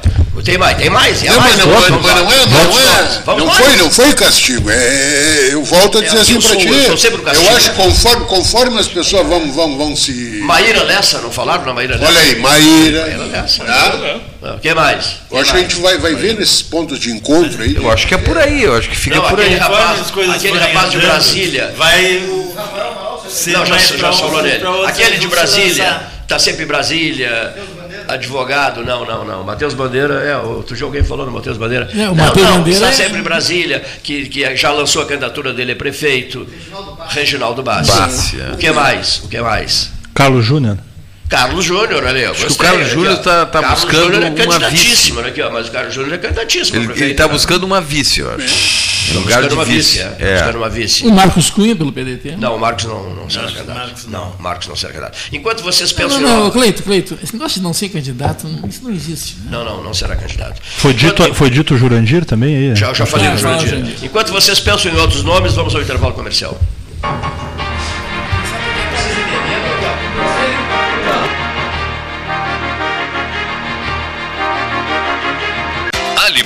Tem mais, tem mais. Não, mais mas não, Vamos não lá. é, não é, Vamos não foi, não foi castigo. É, eu volto a É, dizer assim para ti. eu sou sempre o castigo. Eu acho que conforme, conforme as pessoas vão, vão, vão se. Maíra Lessa, não falaram na Maíra Lessa? Olha aí, Maíra Maíra. Lessa. Tá? O que mais? Eu acho que a gente vai, vai ver nesses pontos de encontro aí. Eu acho que é por aí, eu acho que fica Não, por aquele aí. rapaz- aquele rapaz de Brasília. Vai. ser Não, já, já falou nele. Aquele de Brasília, está sempre em Brasília, advogado, não, não, não. Matheus Bandeira, é, outro dia alguém falou no Matheus Bandeira. É, o não, Matheus não, Bandeira está é- sempre em Brasília, que, que já lançou a candidatura dele a prefeito. Reginaldo Bassi. Bassi, é. O que mais? O que mais? Carlos Júnior. Carlos Júnior, olha aí. o gostei, Carlos olha aqui, Júnior ó. tá- tá Carlos buscando Júnior é uma candidatíssimo, olha aqui, ó, mas o Carlos Júnior é candidatíssimo. Ele, está né? buscando uma vice, eu acho. Tá Lugar buscando de uma vice. vice. é, É. Buscando uma vice. O Marcos Cunha pelo PDT. Não, o Marcos não, não será Marcos- candidato. Marcos não. não, Marcos não será candidato. Enquanto vocês Não, pensam não, em não, outro- Cleito, Cleito, esse negócio de não ser candidato, não- isso não existe. Né? Não, não, não será candidato. Foi dito, Enquanto- foi dito Jurandir também aí? Já, já falei Ah, do. Jurandir. Enquanto vocês pensam em outros nomes, vamos ao intervalo comercial.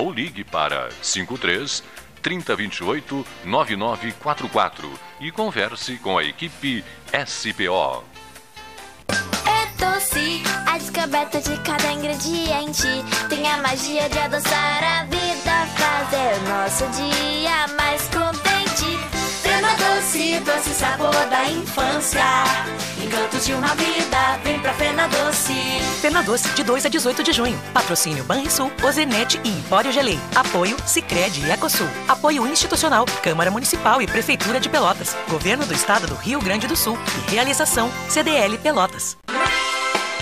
ou ligue para 53 3028 9944 e converse com a equipe SPO. É doce, a descoberta de cada ingrediente tem a magia de adoçar a vida, fazer nosso dia mais contente. Doce, doce sabor da infância. Encantos de uma vida, vem pra Fena Doce. Fena Doce, de 2 a 18 de junho. Patrocínio Banrisul, Ozenete e Empório Gelei. Apoio Sicredi e Ecosul. Apoio institucional, Câmara Municipal e Prefeitura de Pelotas. Governo do Estado do Rio Grande do Sul. E realização CDL Pelotas.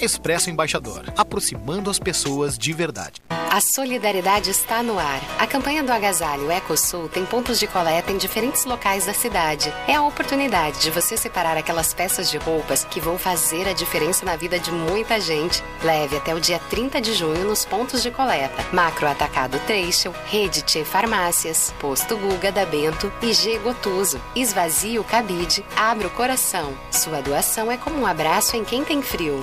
Expresso Embaixador, aproximando as pessoas de verdade. A solidariedade está no ar. A campanha do Agasalho EcoSul tem pontos de coleta em diferentes locais da cidade. É a oportunidade de você separar aquelas peças de roupas que vão fazer a diferença na vida de muita gente. Leve até o dia 30 de junho nos pontos de coleta. Macro Atacado Trecho, Rede Tchê Farmácias, Posto Guga da Bento e G Gotuso. Esvazie o cabide, abra o coração. Sua doação é como um abraço em quem tem frio.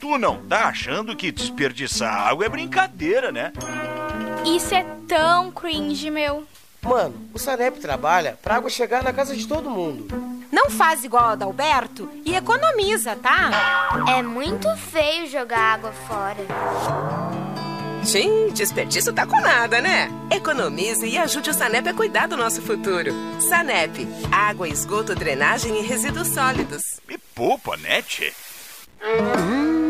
tu não tá achando que desperdiçar água é brincadeira, né? Isso é tão cringe, meu. Mano, o Sanep trabalha pra água chegar na casa de todo mundo. Não faz igual a Adalberto e economiza, tá? É muito feio jogar água fora. Sim, desperdício tá com nada, né? Economize e ajude o Sanep a cuidar do nosso futuro. Sanep, água, esgoto, drenagem e resíduos sólidos. Me poupa, tchê? Hum,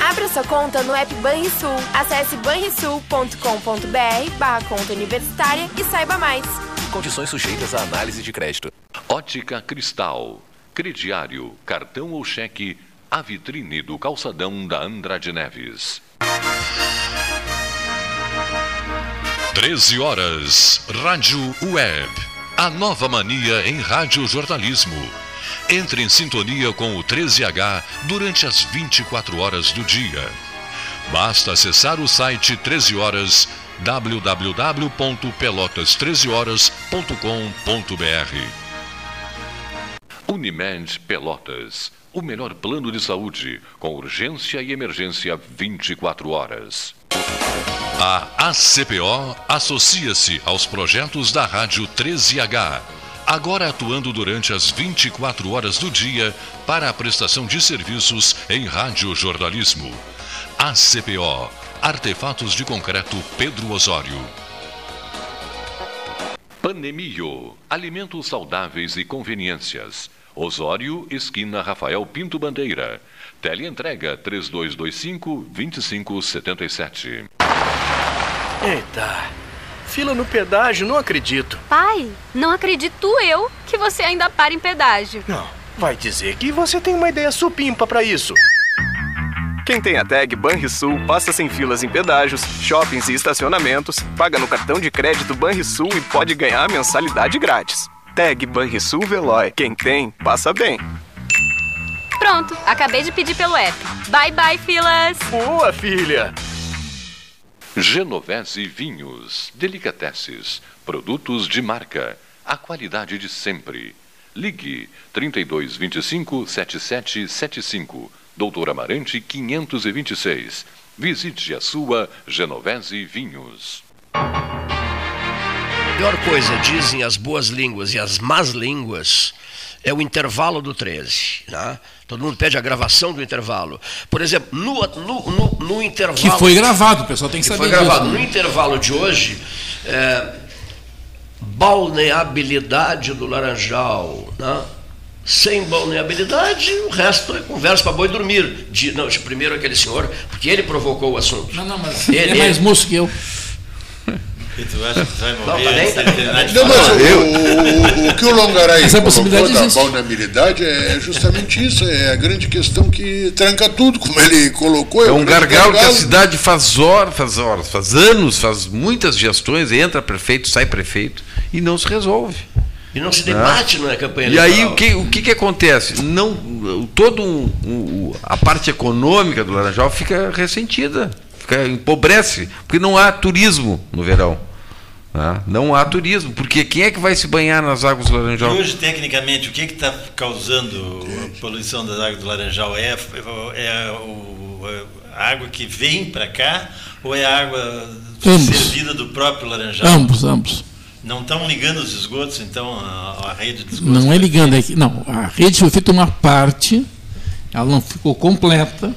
Abra sua conta no app Banrisul. Acesse banrisul.com.br barra conta universitária e saiba mais. Condições sujeitas à análise de crédito. Ótica Cristal. Crediário, cartão ou cheque, a vitrine do calçadão da Andrade Neves. 13 horas. Rádio Web. A nova mania em radiojornalismo. Entre em sintonia com o 13H durante as 24 horas do dia. Basta acessar o site 13 horas www.pelotas13horas.com.br Unimed Pelotas, o melhor plano de saúde, com urgência e emergência 24 horas. A ACPO associa-se aos projetos da Rádio 13H, agora atuando durante as 24 horas do dia para a prestação de serviços em radiojornalismo. ACPO Artefatos de Concreto Pedro Osório. Panemio. Alimentos saudáveis e conveniências. Osório, esquina Rafael Pinto Bandeira. Teleentrega 3225-2577. Eita. Fila no pedágio, não acredito. Pai, não acredito eu que você ainda para em pedágio. Não, vai dizer que você tem uma ideia supimpa para isso. Quem tem a tag Banrisul passa sem filas em pedágios, shoppings e estacionamentos, paga no cartão de crédito Banrisul e pode ganhar a mensalidade grátis. Tag Banrisul Veloy. Quem tem, passa bem. Pronto, acabei de pedir pelo app. Bye bye, filas. Boa, filha. Genovese Vinhos, Delicateces, produtos de marca, a qualidade de sempre. Ligue 3225 7775 Doutor Amarante 526. Visite a sua Genovese Vinhos. A pior coisa, dizem as boas línguas e as más línguas, é o intervalo do 13. Né? Todo mundo pede a gravação do intervalo. Por exemplo, no, no, no, no intervalo. Que foi gravado, o pessoal tem que, que saber. Foi gravado. Disso. No intervalo de hoje, é, balneabilidade do Laranjal. Né? sem balneabilidade, o resto é conversa para boi dormir. De, não, primeiro aquele senhor, porque ele provocou o assunto. Não, não, mas ele, é mais moço que eu. E tu acha que vai morrer? Não, tá tá. Não, mas eu, o, o, que o Longaray Essa colocou da vulnerabilidade é justamente isso, é a grande questão que tranca tudo, como ele colocou. É, é um gargalo, gargalo, que a cidade faz horas, faz horas, faz anos, faz muitas gestões, entra prefeito, sai prefeito e não se resolve. E não se debate né? na campanha eleitoral. E aí o que, o que, que acontece? Não, todo um, um, a parte econômica do Laranjal fica ressentida, fica, empobrece, porque não há turismo no verão. Né? Não há turismo, porque quem é que vai se banhar nas águas do E Laranjal? hoje, tecnicamente, o que está causando a poluição das águas do Laranjal? É, é o- a água que vem para cá ou é a água Ambos. servida do próprio Laranjal? Ambos, ambos. Não estão ligando os esgotos, então, a, a rede de esgotos? Não é ligando, é que, não, a rede foi feita uma parte, ela não ficou completa?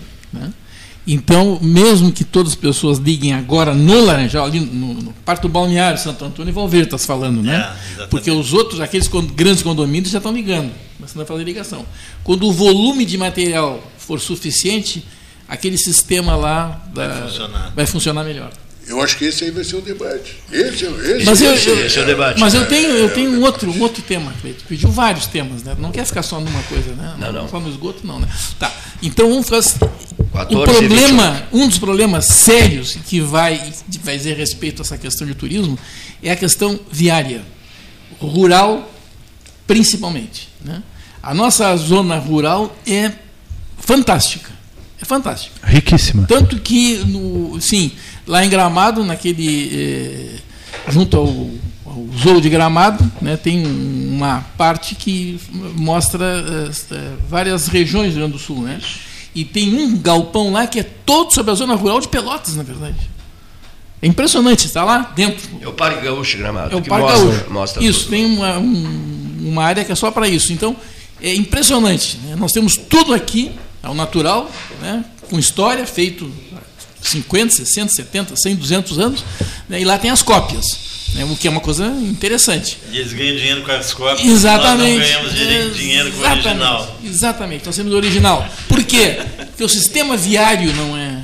Então, mesmo que todas as pessoas liguem agora no Laranjal, ali no, no Parque do Balneário, Santo Antônio e Valverde, está se falando, né? exatamente. Porque os outros, aqueles grandes condomínios já estão ligando, começando a fazer ligação. Quando o volume de material for suficiente, aquele sistema lá da- funcionar. vai funcionar melhor. Eu acho que esse aí vai ser o debate. Esse, esse, Mas eu, esse, eu- esse é o debate. Mas eu É, tenho, é, eu tenho um outro, um outro tema, Cleito. Pediu vários temas, né? Não quer ficar só numa coisa, né? Não, não. Só no esgoto, não, né? Tá. Então vamos fazer. 14 o problema, um dos problemas sérios que vai, vai dizer respeito a essa questão de turismo é a questão viária, rural principalmente. Né? A nossa zona rural é fantástica, é fantástica. Riquíssima. Tanto que, no, sim, lá em Gramado, naquele. eh, junto ao, ao Zoo de Gramado, né, tem uma parte que mostra eh, várias regiões do Rio Grande do Sul. Né? E tem um galpão lá que é todo sobre a zona rural de Pelotas, na verdade. É impressionante, está lá dentro. É o Parque Gaúcho de Gramado. É o que Parque mostra, Gaúcho. mostra Isso, tudo. tem uma, um- uma área que é só para isso. Então, é impressionante. né? Nós temos tudo aqui, ao natural, né? com história, feito 50, 60, 70, 100, 200 anos, né? e lá tem as cópias, né? o que é uma coisa interessante. E eles ganham dinheiro com as cópias. Exatamente. Nós não ganhamos dinheiro com o original. Exatamente, nós temos o original. Por quê? Porque o sistema viário não é,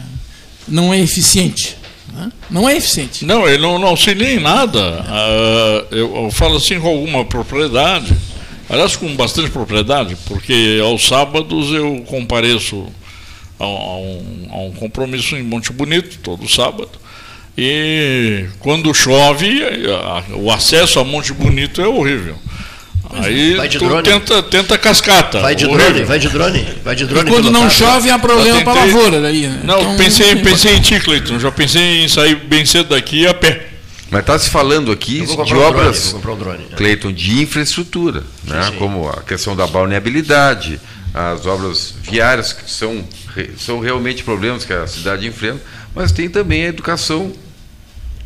não é eficiente. né? Não é eficiente. Não, ele não, não auxilia em nada. Ah, eu, eu falo assim com alguma propriedade, aliás, com bastante propriedade, porque aos sábados eu compareço a, a um, a um compromisso em Monte Bonito, todo sábado, e quando chove, a- o acesso a Monte Bonito é horrível. Aí Vai de tu drone? tenta, tenta cascata. Vai de horrível. drone, vai de drone, vai de drone. E quando não chove, há problema para a tentei- lavoura daí. Né? Não, Então, pensei, pensei em ti, Cleiton. Já pensei em sair bem cedo daqui a pé. Mas está se falando aqui de um obras, um drone. Cleiton, de infraestrutura, né? sim. como a questão da balneabilidade, as obras viárias, que são, são realmente problemas que a cidade enfrenta, mas tem também a educação.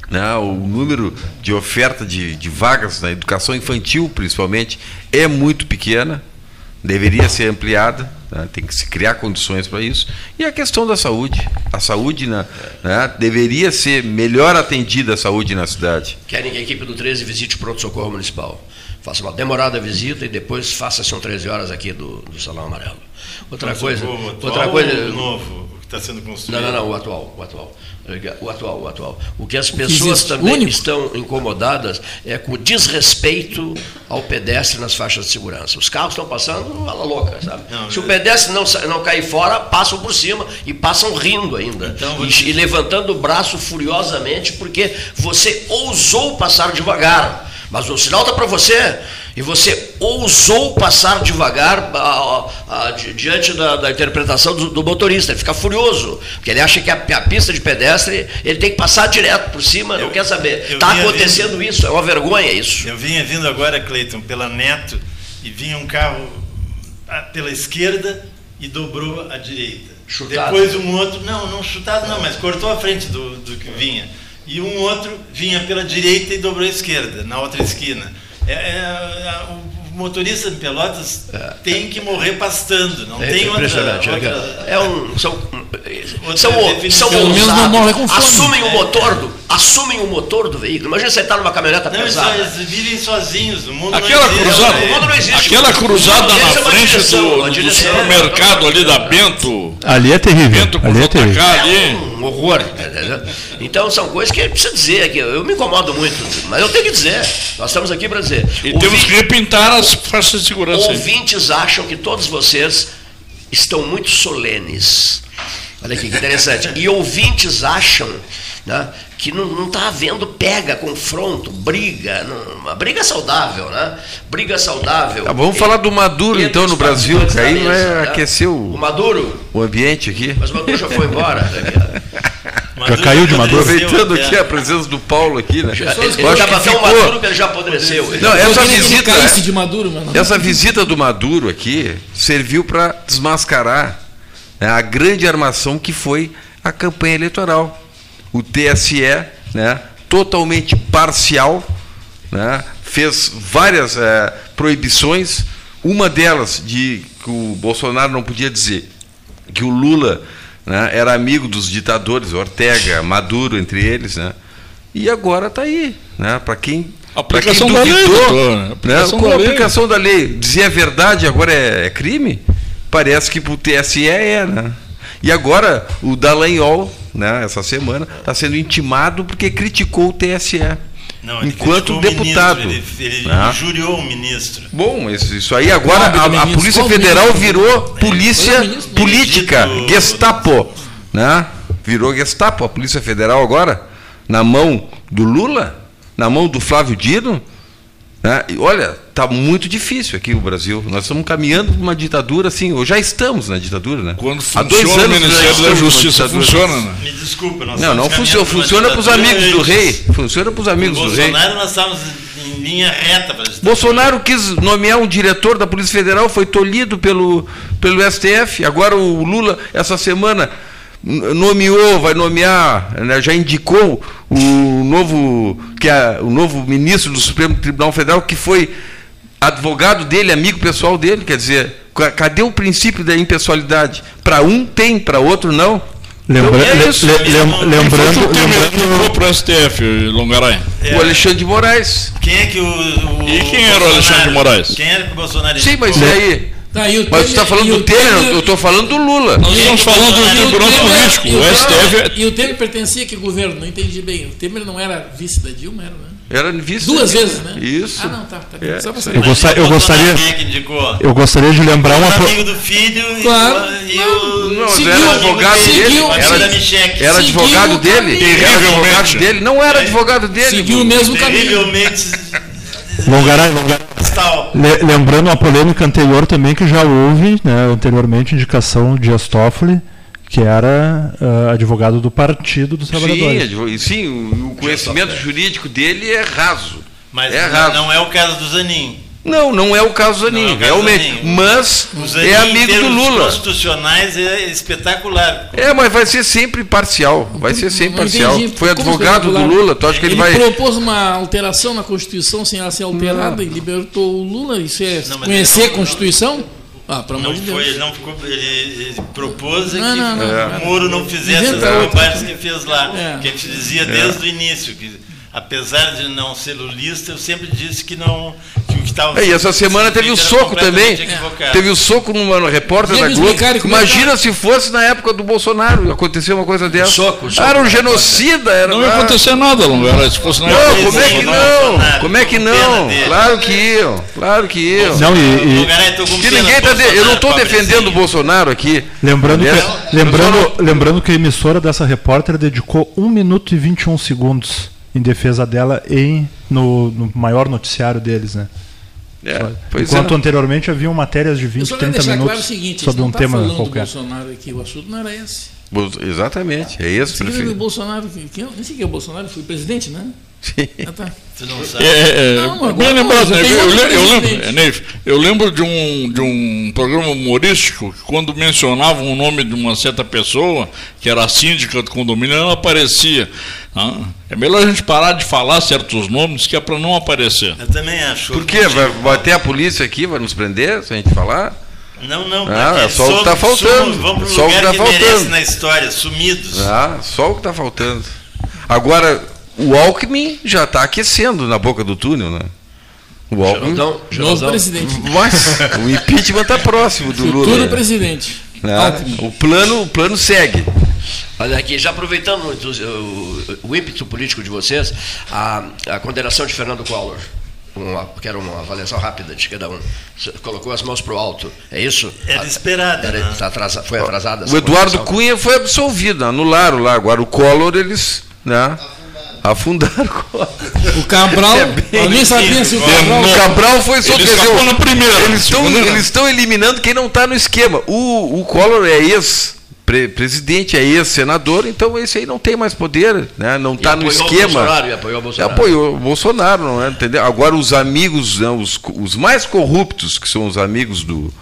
né? O número de oferta de, de vagas na educação infantil, principalmente, é muito pequena, deveria ser ampliada, né? tem que se criar condições para isso. E a questão da saúde. A saúde né? deveria ser melhor atendida a saúde na cidade. Querem que a equipe do 13 visite o pronto-socorro municipal. Faça uma demorada visita e depois faça são 13 horas aqui do, do Salão Amarelo. Outra coisa. Outra coisa. ou o novo, que está sendo construído. Não, não, não, o atual, o atual. O atual, o atual. O que as que pessoas existe, também único. estão incomodadas é com o desrespeito ao pedestre nas faixas de segurança. Os carros estão passando a la louca, sabe? Se o pedestre não, não cair fora, passam por cima e passam rindo ainda. e, e levantando o braço furiosamente porque você ousou passar devagar. Mas o sinal está para você. E você ousou passar devagar ah, ah, di- diante da, da interpretação do, do motorista. Ele fica furioso, porque ele acha que a, a pista de pedestre ele tem que passar direto por cima, não quer saber. eu Está acontecendo isso, é uma vergonha isso. Eu vinha vindo agora, Cleiton, pela Neto, e vinha um carro ah, pela esquerda e dobrou à direita. Chutado. Depois um outro, não, não chutado não, mas cortou a frente do, do que vinha. E um outro vinha pela direita e dobrou à esquerda, na outra esquina. É, é, o motorista de Pelotas tem que morrer pastando, não É tem outra, impressionante. outra, é um, são, outra são, definição. são ousados, assumem o É. motor do, assumem o motor do veículo. Imagina você estar numa caminhoneta Não, pesada. eles vivem sozinhos, o mundo Aquela não existe. cruzada, O mundo não existe. aquela cruzada na é frente direção, do, do supermercado ali da Bento. Ali é terrível. Bento com Ali é terrível. Ali. um horror. entendeu? Então são coisas que precisa dizer, que eu me incomodo muito, mas eu tenho que dizer. Nós estamos aqui para dizer. E Ouvi- temos que repintar as faixas de segurança. aí. Ouvintes acham que todos vocês estão muito solenes. Olha aqui que interessante. E ouvintes acham né, que não está havendo pega, confronto, briga, não- uma briga saudável, né? Briga saudável. Tá, vamos falar do Maduro então no Brasil, que aí não mesa, é né? aquecer O Maduro, o ambiente aqui. mas o Maduro já foi embora. né? Já caiu de Maduro? Aproveitando aqui a presença do Paulo aqui, né? Ele Eu acho estava que tão ficou- maduro que ele já apodreceu. Não, essa ele visita, de Maduro, mano. essa visita do Maduro aqui serviu para desmascarar né, a grande armação que foi a campanha eleitoral. O TSE, né, totalmente parcial, né, fez várias eh, proibições. Uma delas de que o Bolsonaro não podia dizer que o Lula né, era amigo dos ditadores, Ortega, Maduro, entre eles, né? E agora está aí, né? Para quem pra quem Aplicação da lei, duvidou, né, aplicação com a aplicação da lei, dizer a verdade agora é, é crime? Parece que para o TSE é, né? E agora o Dallagnol, né, essa semana, está sendo intimado porque criticou o TSE. Não, ele enquanto deputado. ministro, Ele, ele né? injuriou o ministro. Bom, mas isso aí agora a, a. Polícia Federal virou polícia Qual ministro? política, Benedito- Gestapo, né? Virou Gestapo a Polícia Federal agora na mão do Lula, na mão do Flávio Dino, né? E olha, tá muito difícil aqui o Brasil. Nós estamos caminhando para uma ditadura assim, ou já estamos na ditadura, né? Quando Há dois funciona o anos Ministério nós da estamos Justiça, funciona, né? Me desculpa, nós Não, não estamos funciona, funciona para os amigos do antes. rei. Funciona para os amigos O do rei. Bolsonaro nós estávamos em linha reta para Bolsonaro quis nomear um diretor da Polícia Federal, foi tolhido pelo, pelo STF. Agora o Lula, essa semana, nomeou, vai nomear, né, já indicou o novo, que é o novo ministro do Supremo Tribunal Federal, que foi advogado dele, amigo pessoal dele. Quer dizer, ca- cadê o princípio da impessoalidade? Para um tem, para outro não. Lembra- Então, é le- isso. le- lem- lembrando- Quem foi que o Temer indicou para o STF, Longaray? O Alexandre de Moraes. Quem é que o. o E quem era o Alexandre de Moraes? Quem era que o Bolsonaro Sim, mas e aí? Tá, o Mas você está falando do o Temer, Temer- eu estou falando do Lula. Nós estamos falando do Tribunal Político. E O Temer- STF E o Temer pertencia a que governo? Não entendi bem. O Temer não era vice da Dilma, era, né? Era vice Duas vezes, né? Isso. Ah, não, tá. tá bem. É, Só. Eu, gosta- eu gostaria, é eu gostaria de lembrar uma. O pro- amigo do filho e Claro. o- e o. Não, mas Seguiu- era advogado seguiu- dele. Era, era advogado o dele. caminho. Era advogado Terrivelmente. dele. Não era advogado dele. Seguiu o mesmo caminho. Terrivelmente. Longaray, Longaray. Le- lembrando uma polêmica anterior também que já houve, né, anteriormente, indicação de Dias Toffoli, que era ah, advogado do Partido dos Sim, Trabalhadores. advo- sim, o, o conhecimento jurídico dele é raso. Mas é não, raso. não é o caso do Zanin. Não, não é o caso Zanin, Não é o realmente. Zanin. Mas O Zanin, é amigo do Lula. constitucionais é espetacular. É, mas vai ser sempre parcial. Vai ser sempre Não parcial. entendi. Foi advogado do? Lula. Tu acha que ele, ele vai. propôs uma alteração na Constituição sem ela ser alterada e libertou o Lula. Isso é Não, conhecer ele a não- Constituição? Ah, pelo amor Não de Deus. foi, ele não ficou, ele, ele propôs é Não, que não, não, o. Moro não fizesse as bobagens que fez lá. É. Que a gente dizia desde o início, que apesar de não ser lulista, eu sempre disse que não que o que estava É, e essa semana teve o soco também. Teve o soco numa repórter Devia da Globo. Imagina se fosse na época do Bolsonaro aconteceu uma coisa dessa. soco, soco era um genocida. Era Não ia acontecer nada, Longaray. Se fosse na Não, época como é que não? Como é que não? Claro que iam, claro que iam. Não, e- e- com Que ninguém tá de- Eu não estou defendendo o. Bolsonaro aqui. Lembrando, Aliás, que, lembrando, lembrando que a emissora dessa repórter dedicou 1 minuto e 21 segundos em defesa dela em, no, no maior noticiário deles, né? É, pois Enquanto é. anteriormente haviam matérias de Eu 20, só quero 30 deixar minutos claro o seguinte, sobre um tema tá falando qualquer. Bolsonaro aqui, o assunto não era esse. Exatamente, é esse, viu o prefeito. Bolsonaro, que, que, nem sei quem é o Bolsonaro, foi presidente, né? Ah, tá. Tu não sabe. É, é, Não, agora lembrado, eu, outro le- eu lembro, é, Neif, eu lembro de um, de um programa humorístico que quando mencionavam o nome de uma certa pessoa, que era a síndica do condomínio, ela aparecia. tá? É melhor a gente parar de falar certos nomes que é para não aparecer. Eu também acho. Por quê? Vai bater a polícia aqui, vai nos prender se a gente falar? Não, não, Ah, é só o que somos- tá faltando. somos- Vamos para o que lugar tá que, merece faltando. na história, sumidos. Ah, só o que está faltando. Agora, o Alckmin já está aquecendo na boca do túnel, né? O Alckmin. Geraldão, Novo presidente. Mas o impeachment está próximo do Lula. Futuro presidente. Né? O plano, o plano segue. Olha aqui, já aproveitando o, o- o ímpeto político de vocês, a, a condenação de Fernando Collor, uma, que era uma avaliação rápida de cada um, Você colocou as mãos para o alto, é isso? Era esperada, Era- né? tá atrasa- foi atrasada O Eduardo condenação? Cunha foi absolvido, anularam lá. Agora o Collor, eles né, afundaram o Collor. O Cabral, É bem- nem sabia se o O Cabral... Cabral foi só Ele dizer, na primeira, Eles estão segunda não. eles estão eliminando quem não está no esquema. O, o Collor é pre- presidente, é ex-senador, então esse aí não tem mais poder, né? não está no apoiou o esquema. Bolsonaro, e apoiou o Bolsonaro. Apoiou o Bolsonaro, não é? Entendeu? Agora os amigos, né, os, os mais corruptos, que são os amigos do,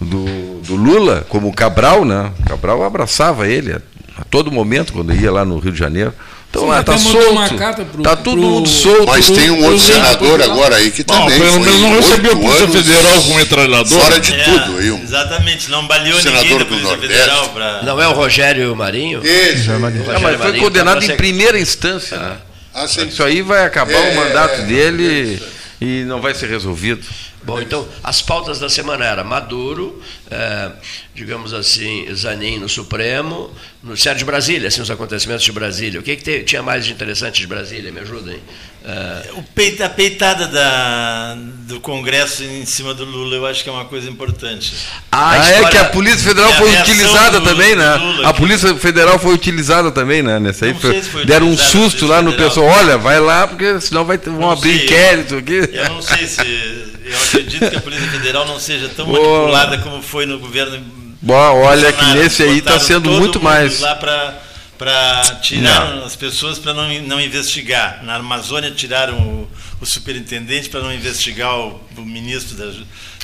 do, do Lula, como o Cabral, né? Cabral abraçava ele a, a todo momento quando ia lá no Rio de Janeiro. Então Sim, lá até tá solto. uma carta pro- tá todo pro- mundo solto. Mas tem um outro senador agora aí que Bom, também pelo menos não recebeu a Polícia Federal com metralhador. Fora de É, tudo. Aí um Exatamente, não baleou Senador ninguém da do Polícia Nordeste. Federal para. Não é o Rogério Marinho? Esse. O Ah, Rogério mas foi Marinho condenado tá pra em ser- primeira instância. Né? Ah. Isso aí vai acabar É, o mandato é, dele e não vai ser resolvido. Bom, então, as pautas da semana era Maduro, eh, digamos assim, Zanin no Supremo, no Sérgio de Brasília, assim, os acontecimentos de Brasília. O que, que te- tinha mais de interessante de Brasília? Me ajudem. Eh, O peit- a peitada da, do Congresso em cima do Lula, eu acho que é uma coisa importante. Ah, é história- que a Polícia Federal É a foi utilizada do- também, né? Lula a que- Polícia Federal foi utilizada também, né? Nessa aí foi- se foi deram um susto lá no Federal. pessoal. Olha, vai lá porque senão vai vão Não abrir sei, inquérito aqui. Eu não sei se. Eu acredito que a Polícia Federal não seja tão Boa. manipulada como foi no governo. Bom, olha que nesse aí está sendo muito mais. lá para tirar as pessoas para não, não investigar. Na Amazônia tiraram o, o superintendente para não investigar o, o ministro da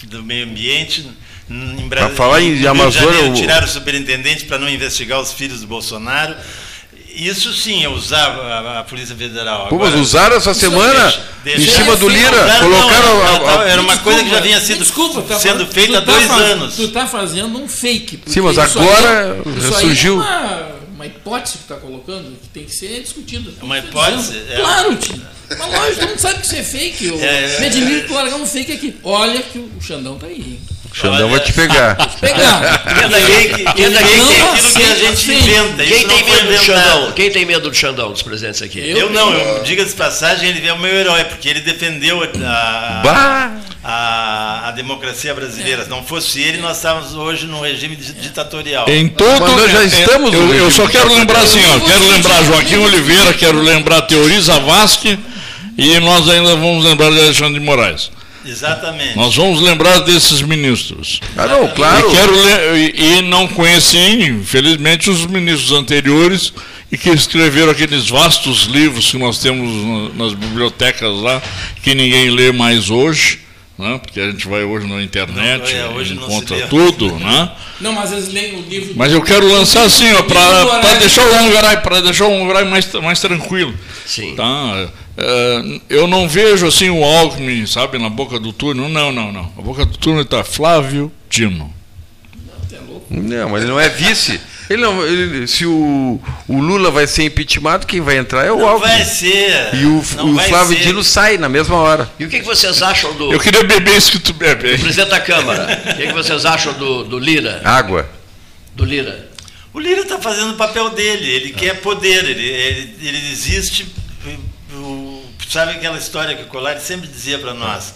do meio ambiente. Pra falar em Amazônia, Janeiro, o- tiraram o superintendente para não investigar os filhos do Bolsonaro. Isso sim é usar a, a Polícia Federal. Pô, mas usaram essa semana deixa- deixa- em cima do Lira, usaram, não, colocaram era- a- a- era uma coisa que já vinha sido Desculpa, tá sendo feita há tá dois faz- anos. Tu está fazendo um fake. Sim, mas agora aí- aí ressurgiu. é uma, uma hipótese que está colocando, que tem que ser discutida. Uma Tô hipótese? É. Claro, tio. Mas lógico, todo mundo sabe que isso é fake. O É, é, me admiro que largar um fake aqui. Olha que o Xandão tá aí. O Xandão vai te pegar. Pegar. Quem tem medo do. Xandão? Quem tem medo do Xandão dos presentes aqui? Eu não, eu, diga de passagem, ele é o meu herói, porque ele defendeu a, a, a democracia brasileira. Se não fosse ele, nós estávamos hoje num regime di- ditatorial. Em todo, Mas nós já estamos no Eu, eu só quero lembrar assim, ó, quero lembrar Joaquim Oliveira, quero lembrar Teori Zavascki e nós ainda vamos lembrar de Alexandre de Moraes. Exatamente. Nós vamos lembrar desses ministros. Ah, não, claro. E, quero e, e não conheci, infelizmente, os ministros anteriores e que escreveram aqueles vastos livros que nós temos na- nas bibliotecas lá, que ninguém lê mais hoje, né? porque a gente vai hoje na internet, Não, é, hoje não encontra tudo, né? Não, mas eles leem o livro. Mas eu quero lançar assim, para deixar o Longaray, para deixar o mais, mais tranquilo. Sim. Tá? É, eu não vejo assim o Alckmin, sabe, na boca do túnel. Não, não, não. A boca do túnel está Flávio Dino. Não, mas ele não é vice. Ele não, ele- se o, o Lula vai ser impeachmentado, quem vai entrar é o Não Alckmin. vai ser. E o, não o vai Flávio ser. Dino sai na mesma hora. E o que, que vocês acham do, Eu queria beber isso que tu bebe. presidente da Câmara? O que, que vocês acham do, do Lira? Água. Do Lira? O Lira está fazendo o papel dele, ele quer poder, ele, ele, ele existe. O- sabe aquela história que o Colari sempre dizia para nós?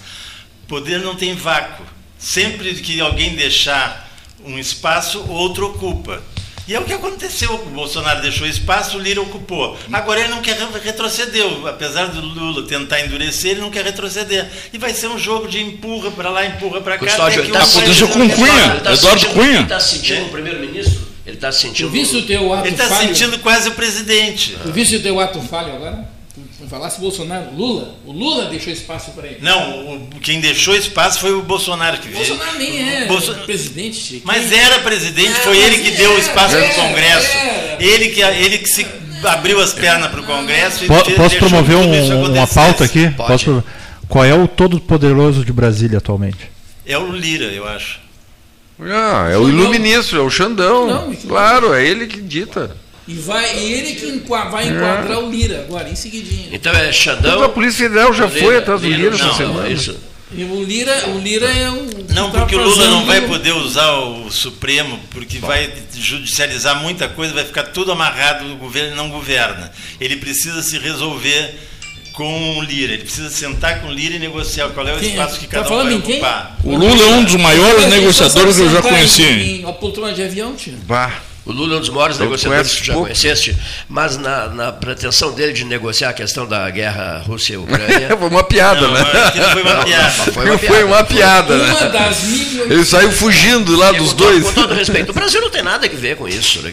Poder não tem vácuo. Sempre que alguém deixar um espaço, outro ocupa. E é o que aconteceu. O Bolsonaro deixou espaço, o Lira ocupou. Agora ele não quer re- retroceder. Apesar do Lula tentar endurecer, ele não quer retroceder. E vai ser um jogo de empurra para lá, empurra para cá. Tá um vai- Aconteceu com Cunha, Ele tá Eduardo sentindo- Cunha. Ele está sentindo o primeiro-ministro? Ele está sentindo. Tu viste o teu ato Ele está sentindo quase o presidente. Tu viste o teu ato falho agora? Tu falasse Bolsonaro, Lula. O Lula deixou espaço para ele. Não, o- quem deixou espaço foi o Bolsonaro que O veio. Bolsonaro nem é Bolso- presidente. Chico. Mas era presidente, É, foi ele que deu o era, espaço era, para o Congresso. era. Ele que, ele que se abriu as pernas para o Congresso e Posso promover um- uma pauta aqui? Pode. Posso Qual é o todo-poderoso de Brasília atualmente? É o Lira, eu acho. Ah, é o iluministro, é o Xandão. Não, claro, é ele que dita. E, vai, e ele que enqua- vai enquadrar o Lira agora, em seguidinho. Então é Xandão. a Polícia Federal já Lira, foi atrás do Lira, Lira essa não, semana. é isso. E o Lira, o Lira é um. Não, tá porque o Lula não vai poder usar o Supremo, porque vai judicializar muita coisa, vai ficar tudo amarrado, o governo não governa. Ele precisa se resolver com o Lira, ele precisa sentar com o Lira e negociar qual é o Quem- espaço que tá cada um falando vai em quem? ocupar. O Lula é um dos maiores negociadores que eu já conheci. Em, em, a poltrona de avião, tio. Bah. O Lula é um dos maiores negociadores que tu já pouco. conheceste, mas na, na pretensão dele de negociar a questão da guerra Rússia e Ucrânia. Foi uma piada, Não, né? foi uma piada. Foi uma Foi uma piada, Uma né? das mil- Ele saiu fugindo lá dos Com dois. Com todo respeito, o Brasil não tem nada a ver com isso. Né?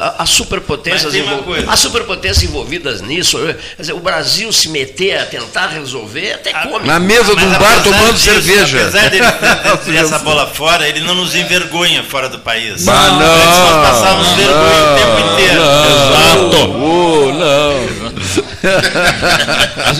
a- As superpotências, envol- as superpotências envolvidas nisso, quer dizer, o Brasil se meter a tentar resolver até come. Na mesa de um bar tomando disso, cerveja. Apesar dele ter essa bola fora, ele não nos envergonha fora do país. Bah, não, nós passávamos não, vergonha o tempo inteiro. Exato. Oh, não.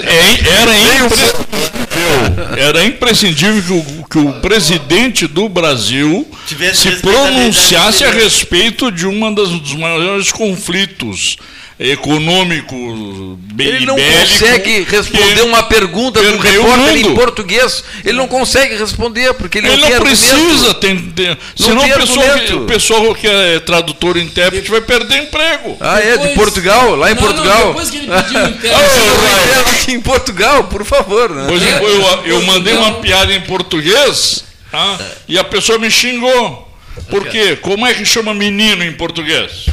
É- Era imprescindível, era imprescindível que o, que o presidente do Brasil Tivesse se pronunciasse a respeito de um dos maiores conflitos econômicos be- Ele não bélicos consegue responder uma pergunta de um perdeu o repórter em português. Ele não consegue responder, porque ele, Ele não tem não precisa, tem, tem, Não senão tem o pessoal, o pessoal que é tradutor e intérprete vai perder emprego. Ah, é? De Depois- Portugal? Lá em Não, não, Portugal? depois que ele pediu o intérprete- Ah, em Portugal, por favor. Né? Pois eu, eu, eu mandei uma piada em português tá? e a pessoa me xingou. Por quê? Como é que chama menino em português?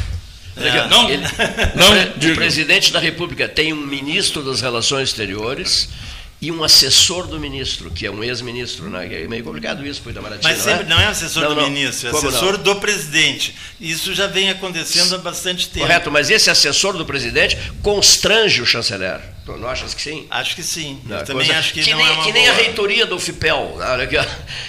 Olha, Não, ele- não, o presidente da República tem um ministro das Relações Exteriores e um assessor do ministro, que é um ex-ministro. Né? É meio complicado isso para o Itamaraty, Mas sempre não é assessor Não, do não. ministro, é Como assessor não? do presidente. Isso já vem acontecendo há bastante tempo. Correto, mas esse assessor do presidente constrange o chanceler. Tu não achas que sim? Acho que sim. Não, Eu também coisa- acho que, que não nem, é uma que nem a boa. reitoria do FIPEL. né? Olha aqui,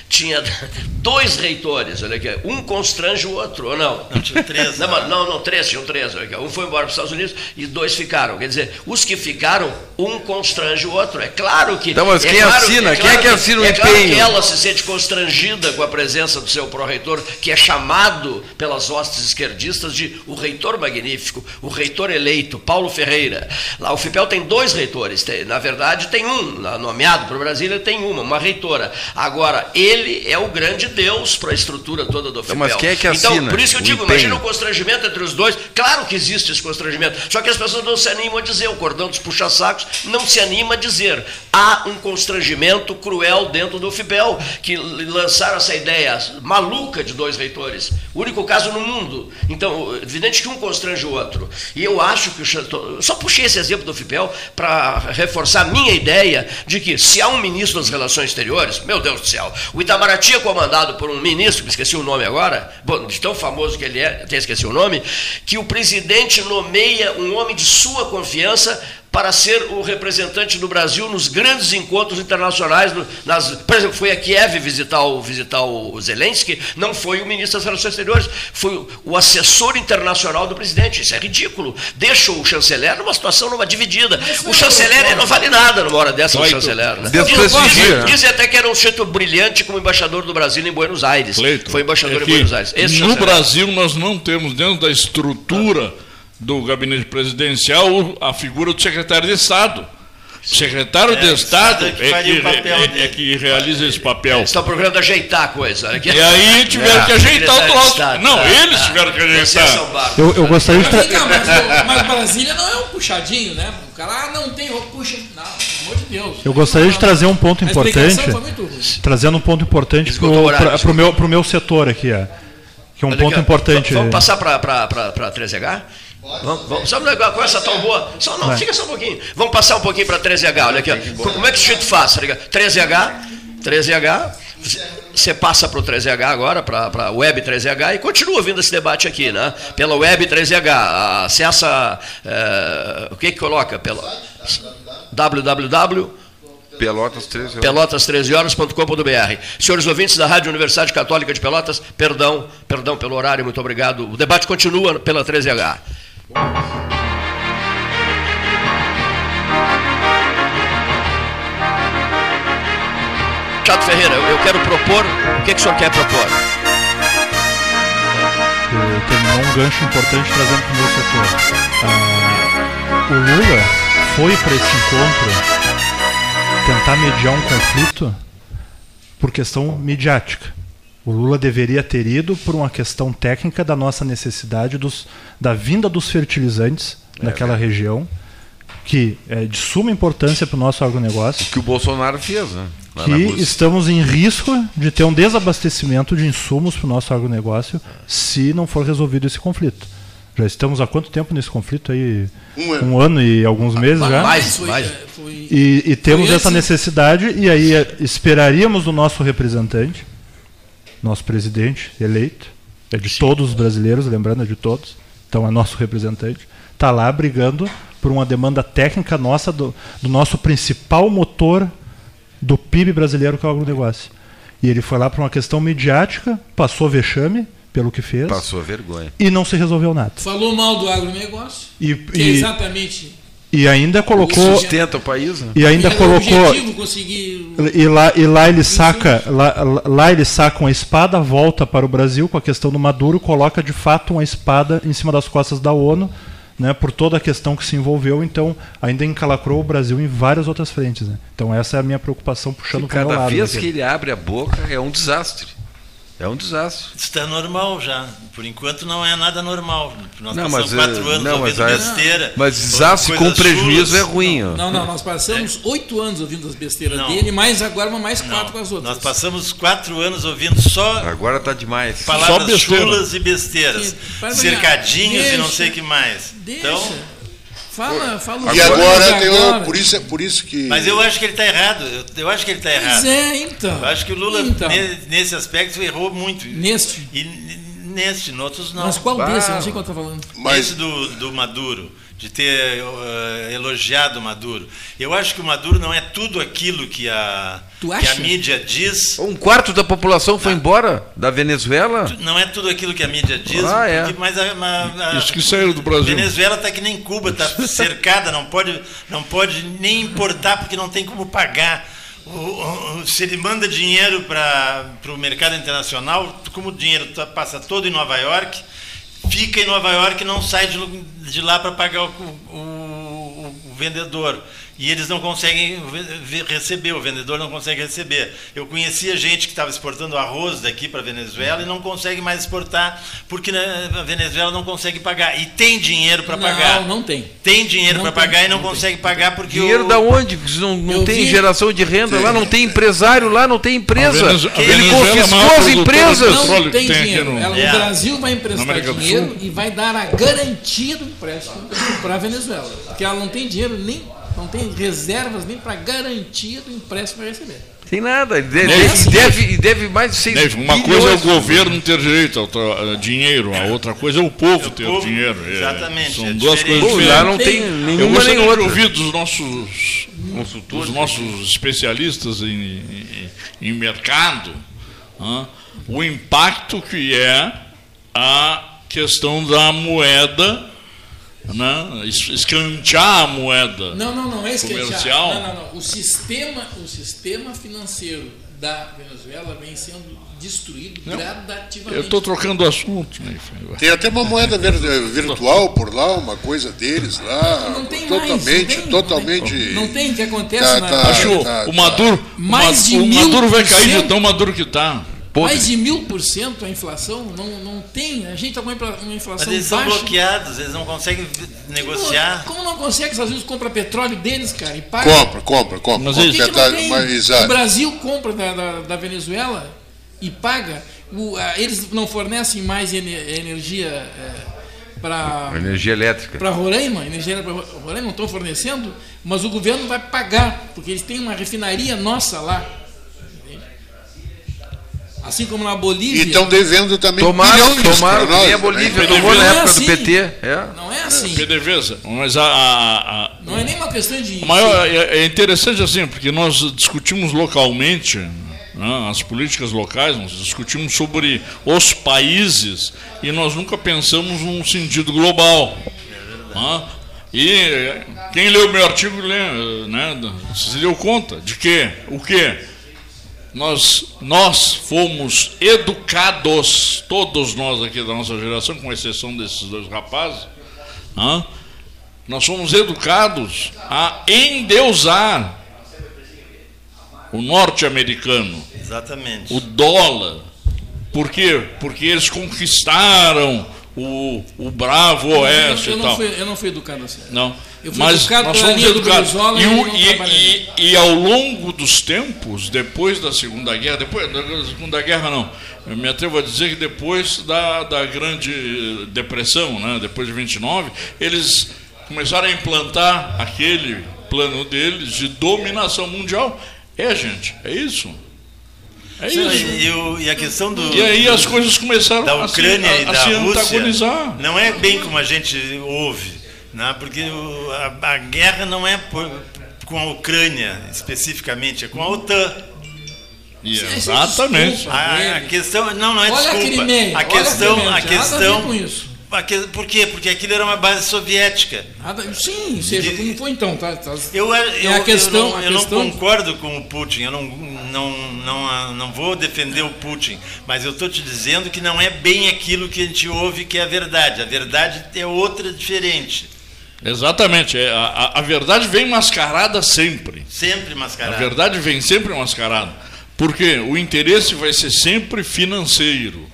tinha dois reitores, olha aqui, um constrange o outro, ou não? Não, tinha três. Não, né? mas- não, não, três, tinham três. olha aqui, Um foi embora para os Estados Unidos e dois ficaram. Quer dizer, os que ficaram, um constrange o outro. É claro que. Então, mas é quem claro- assina? Quem é que assina o é claro empenho? que ela se sente constrangida com a presença do seu pró-reitor, que é chamado pelas hostes esquerdistas de o reitor magnífico, o reitor eleito, Paulo Ferreira. Lá o FIPEL tem dois reitores, tem- na verdade tem um, nomeado para Brasília tem uma, uma reitora. Agora, ele é o grande Deus para a estrutura toda do FIPEL. mas quem é que Então, assina por isso que eu digo, imagina o constrangimento entre os dois. Claro que existe esse constrangimento, só que as pessoas não se animam a dizer, o cordão dos puxa-sacos não se anima a dizer. Há um constrangimento cruel dentro do FIPEL, que lançaram essa ideia maluca de dois reitores. O único caso no mundo. Então, evidente que um constrange o outro. E eu acho que o só puxei esse exemplo do FIPEL para reforçar minha ideia de que se há um ministro das Relações Exteriores, meu Deus do céu, o Itamaraty é comandado por um ministro, me esqueci o nome agora, bom, de tão famoso que ele é, até esqueci o nome, que o presidente nomeia um homem de sua confiança para ser o representante do Brasil nos grandes encontros internacionais. nas, por exemplo, foi a Kiev visitar o, visitar o Zelensky, não foi o ministro das Relações Exteriores, foi o, assessor internacional do presidente. Isso é ridículo. Deixa o chanceler numa situação numa dividida. O chanceler ele não vale nada numa hora dessa, o chanceler. Né? Dizem-? Dizem até que era um jeito brilhante como embaixador do Brasil em Buenos Aires. Foi embaixador é em Buenos Aires. Esse no chanceler. Brasil nós não temos dentro da estrutura do gabinete presidencial a figura do secretário de Estado. Secretário é, de Estado é que, é que, é, é que realiza esse papel. Eles estão procurando ajeitar a coisa. Né? E aí tiveram que ah, ajeitar o troço. Estado, não, tá, eles tá, tiveram que é ajeitar. Eu, eu gostaria de. Não, mas, mas Brasília não é um puxadinho, né? O cara ah, não tem roupa, puxa. Não, pelo amor de Deus. Eu gostaria de trazer um ponto importante. Trazendo um ponto importante para o meu, meu setor aqui. É. Que é um ponto importante. Vamos passar para 3H? Vamos, vamos, vamos, um negócio, conversa tão boa? Só não, fica só um pouquinho. Vamos passar um pouquinho para 13H. Olha aqui, ó. como é que o sujeito faz? Tá 13H, 13H, você passa para o 13H agora, para a Web 13H, e continua vindo esse debate aqui, né? Pela Web 13H, acessa, é, o que que coloca? pelo www Pelotas 13 horas. Pelotas13horas.com.br. Senhores ouvintes da Rádio Universidade Católica de Pelotas, perdão, perdão pelo horário, muito obrigado. O debate continua pela 13H. Chato Ferreira, eu, eu quero propor. O que, que o senhor quer propor? que terminou um gancho importante trazendo para o meu setor. Ah, o Lula foi para esse encontro tentar mediar um conflito por questão midiática. O Lula deveria ter ido por uma questão técnica da nossa necessidade dos, da vinda dos fertilizantes naquela região, que é de suma importância para o nosso agronegócio. Que o Bolsonaro fez, né? Lá que estamos em risco de ter um desabastecimento de insumos para o nosso agronegócio se não for resolvido esse conflito. Já estamos há quanto tempo nesse conflito aí? Um ano. e alguns meses já. Mais, mais. E, e temos essa necessidade e aí eh, esperaríamos do nosso representante, nosso presidente eleito, é de todos os brasileiros, lembrando, é de todos, então é nosso representante, está lá brigando por uma demanda técnica nossa do, do nosso principal motor do PIB brasileiro, que é o agronegócio. E ele foi lá por uma questão midiática, passou vexame pelo que fez Passou vergonha. e não se resolveu nada. Falou mal do agronegócio, E, que é e- exatamente e ainda colocou Sustenta o país, né? e ainda é o colocou objetivo conseguir e lá, e lá ele saca lá, lá ele saca uma espada volta para o Brasil com a questão do Maduro coloca de fato uma espada em cima das costas da ONU né, por toda a questão que se envolveu então ainda encalacrou o Brasil em várias outras frentes né? então essa é a minha preocupação puxando para o meu Cada lado vez né, que ele abre a boca é um desastre. É um desastre. Está normal já. Por enquanto não é nada normal. Nós Não, passamos mas, quatro eh, anos não, ouvindo mas, besteira. mas desastre com prejuízo chulas. é ruim. ó. Não, não, nós passamos oito anos ouvindo as besteiras Não. dele, mais agora mais quatro Não, com as outras. Nós passamos quatro anos ouvindo só Agora tá demais. palavras besteira. chulas e besteiras. Cercadinhos e não deixa, sei o que mais. Deixa. Então, Fala, fala E agora, tem o- agora. por, isso, é por isso que. mas eu acho que ele está errado. Eu, eu acho que ele está errado. Pois é, então. Eu acho que o Lula, Então. ne- nesse aspecto, errou muito. Neste. E neste, em outros não. Mas qual Ah, desse? Eu não sei qual tá falando. Mas- Esse do, do Maduro, de ter eh, elogiado o Maduro. Eu acho que o Maduro não é tudo aquilo que a, Tu que a mídia diz. Um quarto da população foi embora da Venezuela. Não é tudo aquilo que a mídia diz, Ah, é. porque- mas a, a- a- Isso que saíram do Brasil. Venezuela está que nem Cuba, está cercada, não pode, não pode nem importar porque não tem como pagar. O- o- se ele manda dinheiro para o mercado internacional, como o dinheiro tá- passa todo em Nova York, fica em Nova York e não sai de, de lá para pagar o, o- o vendedor. E eles não conseguem receber, o vendedor não consegue receber. Eu conhecia gente que estava exportando arroz daqui para a Venezuela e não consegue mais exportar porque a Venezuela não consegue pagar. E tem dinheiro para Não, pagar. não tem. Tem dinheiro Não para tem, pagar e não, não tem. consegue pagar porque Dinheiro o, da onde? Não, não tem vi- geração de renda lá, não tem empresário lá, não tem empresa. A Venezu- a Ele Venezuela é confiscou as empresas. Não tem tem dinheiro. no- Ela, É. O Brasil vai emprestar dinheiro e vai dar a garantia do empréstimo para a Venezuela. Porque ela não tem dinheiro nem, não tem reservas nem para garantia do empréstimo para receber. Tem nada. Ele deve, deve, ele deve mais de 6 Neve, uma coisa é o governo ter direito ao dinheiro, a outra coisa é o povo ter povo, dinheiro. É, exatamente, São é duas diferente. coisas Pô, lá diferentes. não tem Tem- Eu nenhuma gostaria nem de outra. ouvir dos nossos, Consultores. dos nossos especialistas em, em- em mercado hã, o impacto que é a questão da moeda, né, es- escantear a moeda Não, não, não é esquentear. comercial. Não, não, não. O sistema, o sistema financeiro da Venezuela vem sendo destruído gradativamente. Eu estou trocando o assunto. Né? Tem até uma moeda vir- virtual por lá, uma coisa deles lá. Não tem mais, totalmente, não tem, totalmente. Não tem o que acontece Tá, na. tá. Acho tá, o Maduro, Mais de o mil Maduro vai cair de tão maduro que está. Mais de mil por cento a inflação não, não tem. A gente está com uma infla- uma Mas inflação eles são baixa. bloqueados, eles não conseguem negociar. Como não consegue? Os Estados Unidos compra petróleo deles, cara, e paga. Compra, compra, compra. Mas compra. Que que não Metade- tem? mas, o. Brasil compra da, da, da Venezuela e paga. O- a- eles não fornecem mais ene- energia para Energia elétrica. para Roraima, energia para Roraima não estão fornecendo, mas o governo vai pagar, porque eles têm uma refinaria nossa lá. Assim como na Bolívia. E estão devendo também Tomaram, bilhões tomaram, para nós. a né? Bolívia Não tomou é na época do assim. PT. É. Não é assim. PDVSA. Mas a, a- a- Não é nem uma questão de. maior, é, é interessante assim, porque nós discutimos localmente né, as políticas locais, nós discutimos sobre os países e nós nunca pensamos num sentido global. né? E quem leu o meu artigo lê, né, se deu conta de que o que nós, nós fomos educados, todos nós aqui da nossa geração, com exceção desses dois rapazes, hã? nós fomos educados a endeusar o norte-americano, Exatamente. o dólar. Por quê? Porque eles conquistaram o, o Bravo Oeste eu, e não tal. fui, eu não fui educado assim. Não. Eu fui Mas educado nós fomos educados. E, e o- e- e- e ao longo dos tempos, depois da Segunda Guerra, depois da Segunda Guerra não, eu me atrevo a dizer que depois da, da Grande Depressão, né, depois de 29, eles começaram a implantar aquele plano deles de dominação mundial. É, gente, é isso. É isso. E, o- e a questão do. E aí as coisas começaram da a se- Ucrânia a- e a da se Rússia antagonizar. não é bem como a gente ouve, né? porque o- a, a guerra não é por- com a Ucrânia especificamente, é com a OTAN. E Exatamente. A, a questão não não é Olha a desculpa. A olha a questão a a questão a por quê? Porque aquilo era uma base soviética. Nada- sim, seja como foi então, tá? tá- Eu, é eu, a questão, eu, não, a eu não questão concordo com o Putin, eu não, não, não, não vou defender o Putin, mas eu estou te dizendo que não é bem aquilo que a gente ouve que é a verdade. A verdade é outra diferente. Exatamente. é, a, a- a verdade vem mascarada sempre. Sempre A mascarada. verdade vem sempre mascarada. Porque o interesse vai ser sempre financeiro.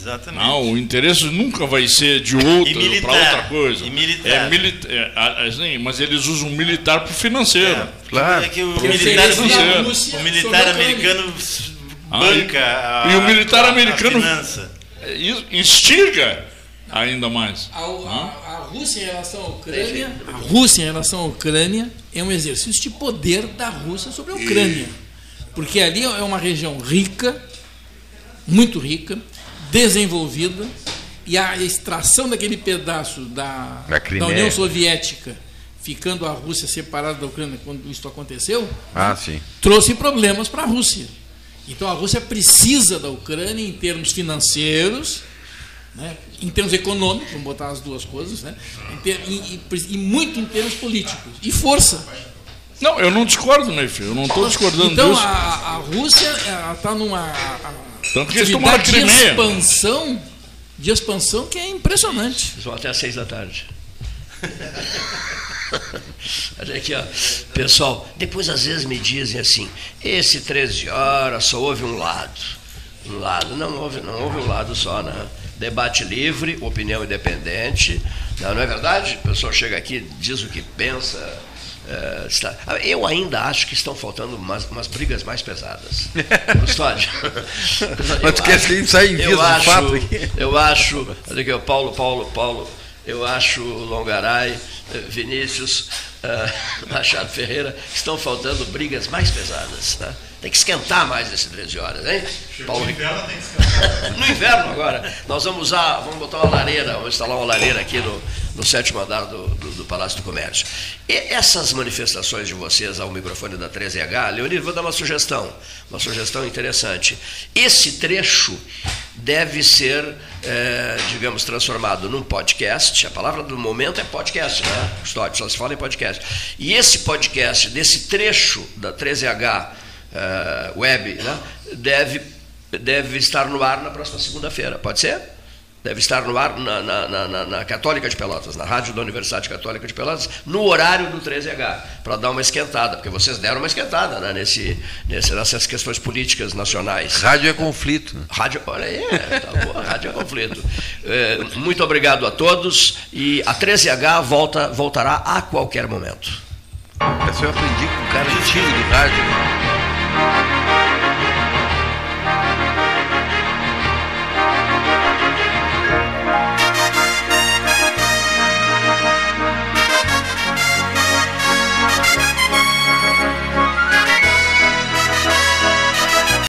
Exatamente. Não, o interesse nunca vai ser de outra E militar. para outra coisa. E militar. É, mili- é, assim, mas eles usam militar para o financeiro. Claro. É que o militar, financeiro. o militar americano Ah, banca e, a, e o militar americano is- instiga ainda mais. A, a- a Rússia em relação à Ucrânia, a Rússia em relação à Ucrânia é um exercício de poder da Rússia sobre a Ucrânia, porque ali é uma região rica, muito rica, desenvolvida e a extração daquele pedaço da, Da Crimeia. União Soviética, ficando a Rússia separada da Ucrânia quando isso aconteceu, Ah, sim. trouxe problemas para a Rússia. Então a Rússia precisa da Ucrânia em termos financeiros, né, em termos econômicos, vamos botar as duas coisas, né, em ter- e, e- e muito em termos políticos. E força. Não, eu não discordo, Neif, eu não estou discordando Então disso. a, a Rússia está numa a- Tanto que eles tomaram a de Crimeia. expansão, de expansão que é impressionante. Eles vão até às seis da tarde. Olha aqui, ó. Pessoal, depois às vezes me dizem assim, esse 13 horas só houve um lado. Um lado, não houve, não houve um lado só, né? Debate livre, opinião independente. Não, não é verdade? O pessoal chega aqui, diz o que pensa. Eh, está- Eu ainda acho que estão faltando umas, umas brigas mais pesadas. Custódio. Mas tu quer que a gente saia em eu do acho, fato? Eu acho, olha aqui, Paulo, Paulo, Paulo, eu acho Longaray, eh, Vinícius, eh, Machado Ferreira, estão faltando brigas mais pesadas. Tá? Tem que esquentar mais esse 13 horas, hein? Paulo no inverno tem que esquentar. no inverno agora, nós vamos usar, vamos botar uma lareira, vamos instalar uma lareira aqui no, no sétimo andar do, do, do Palácio do Comércio. E essas manifestações de vocês ao microfone da 13H, Leonir, vou dar uma sugestão, uma sugestão interessante. Esse trecho deve ser, eh, digamos, transformado num podcast. A palavra do momento é podcast, né? Custódio, só se fala em podcast. E esse podcast, desse trecho da 13H eh, web, né, deve, deve estar no ar na próxima segunda-feira. Pode ser? Deve estar no ar na, na- na- na- Católica de Pelotas, na rádio da Universidade Católica de Pelotas, no horário do 13H, para dar uma esquentada, porque vocês deram uma esquentada né, nesse, nesse- nessas questões políticas nacionais. Rádio é conflito. né? Rádio, olha aí, é, tá boa, rádio é conflito. É, muito obrigado a todos e a 13H volta, voltará a qualquer momento. Essa eu aprendi com um cara antigo do rádio.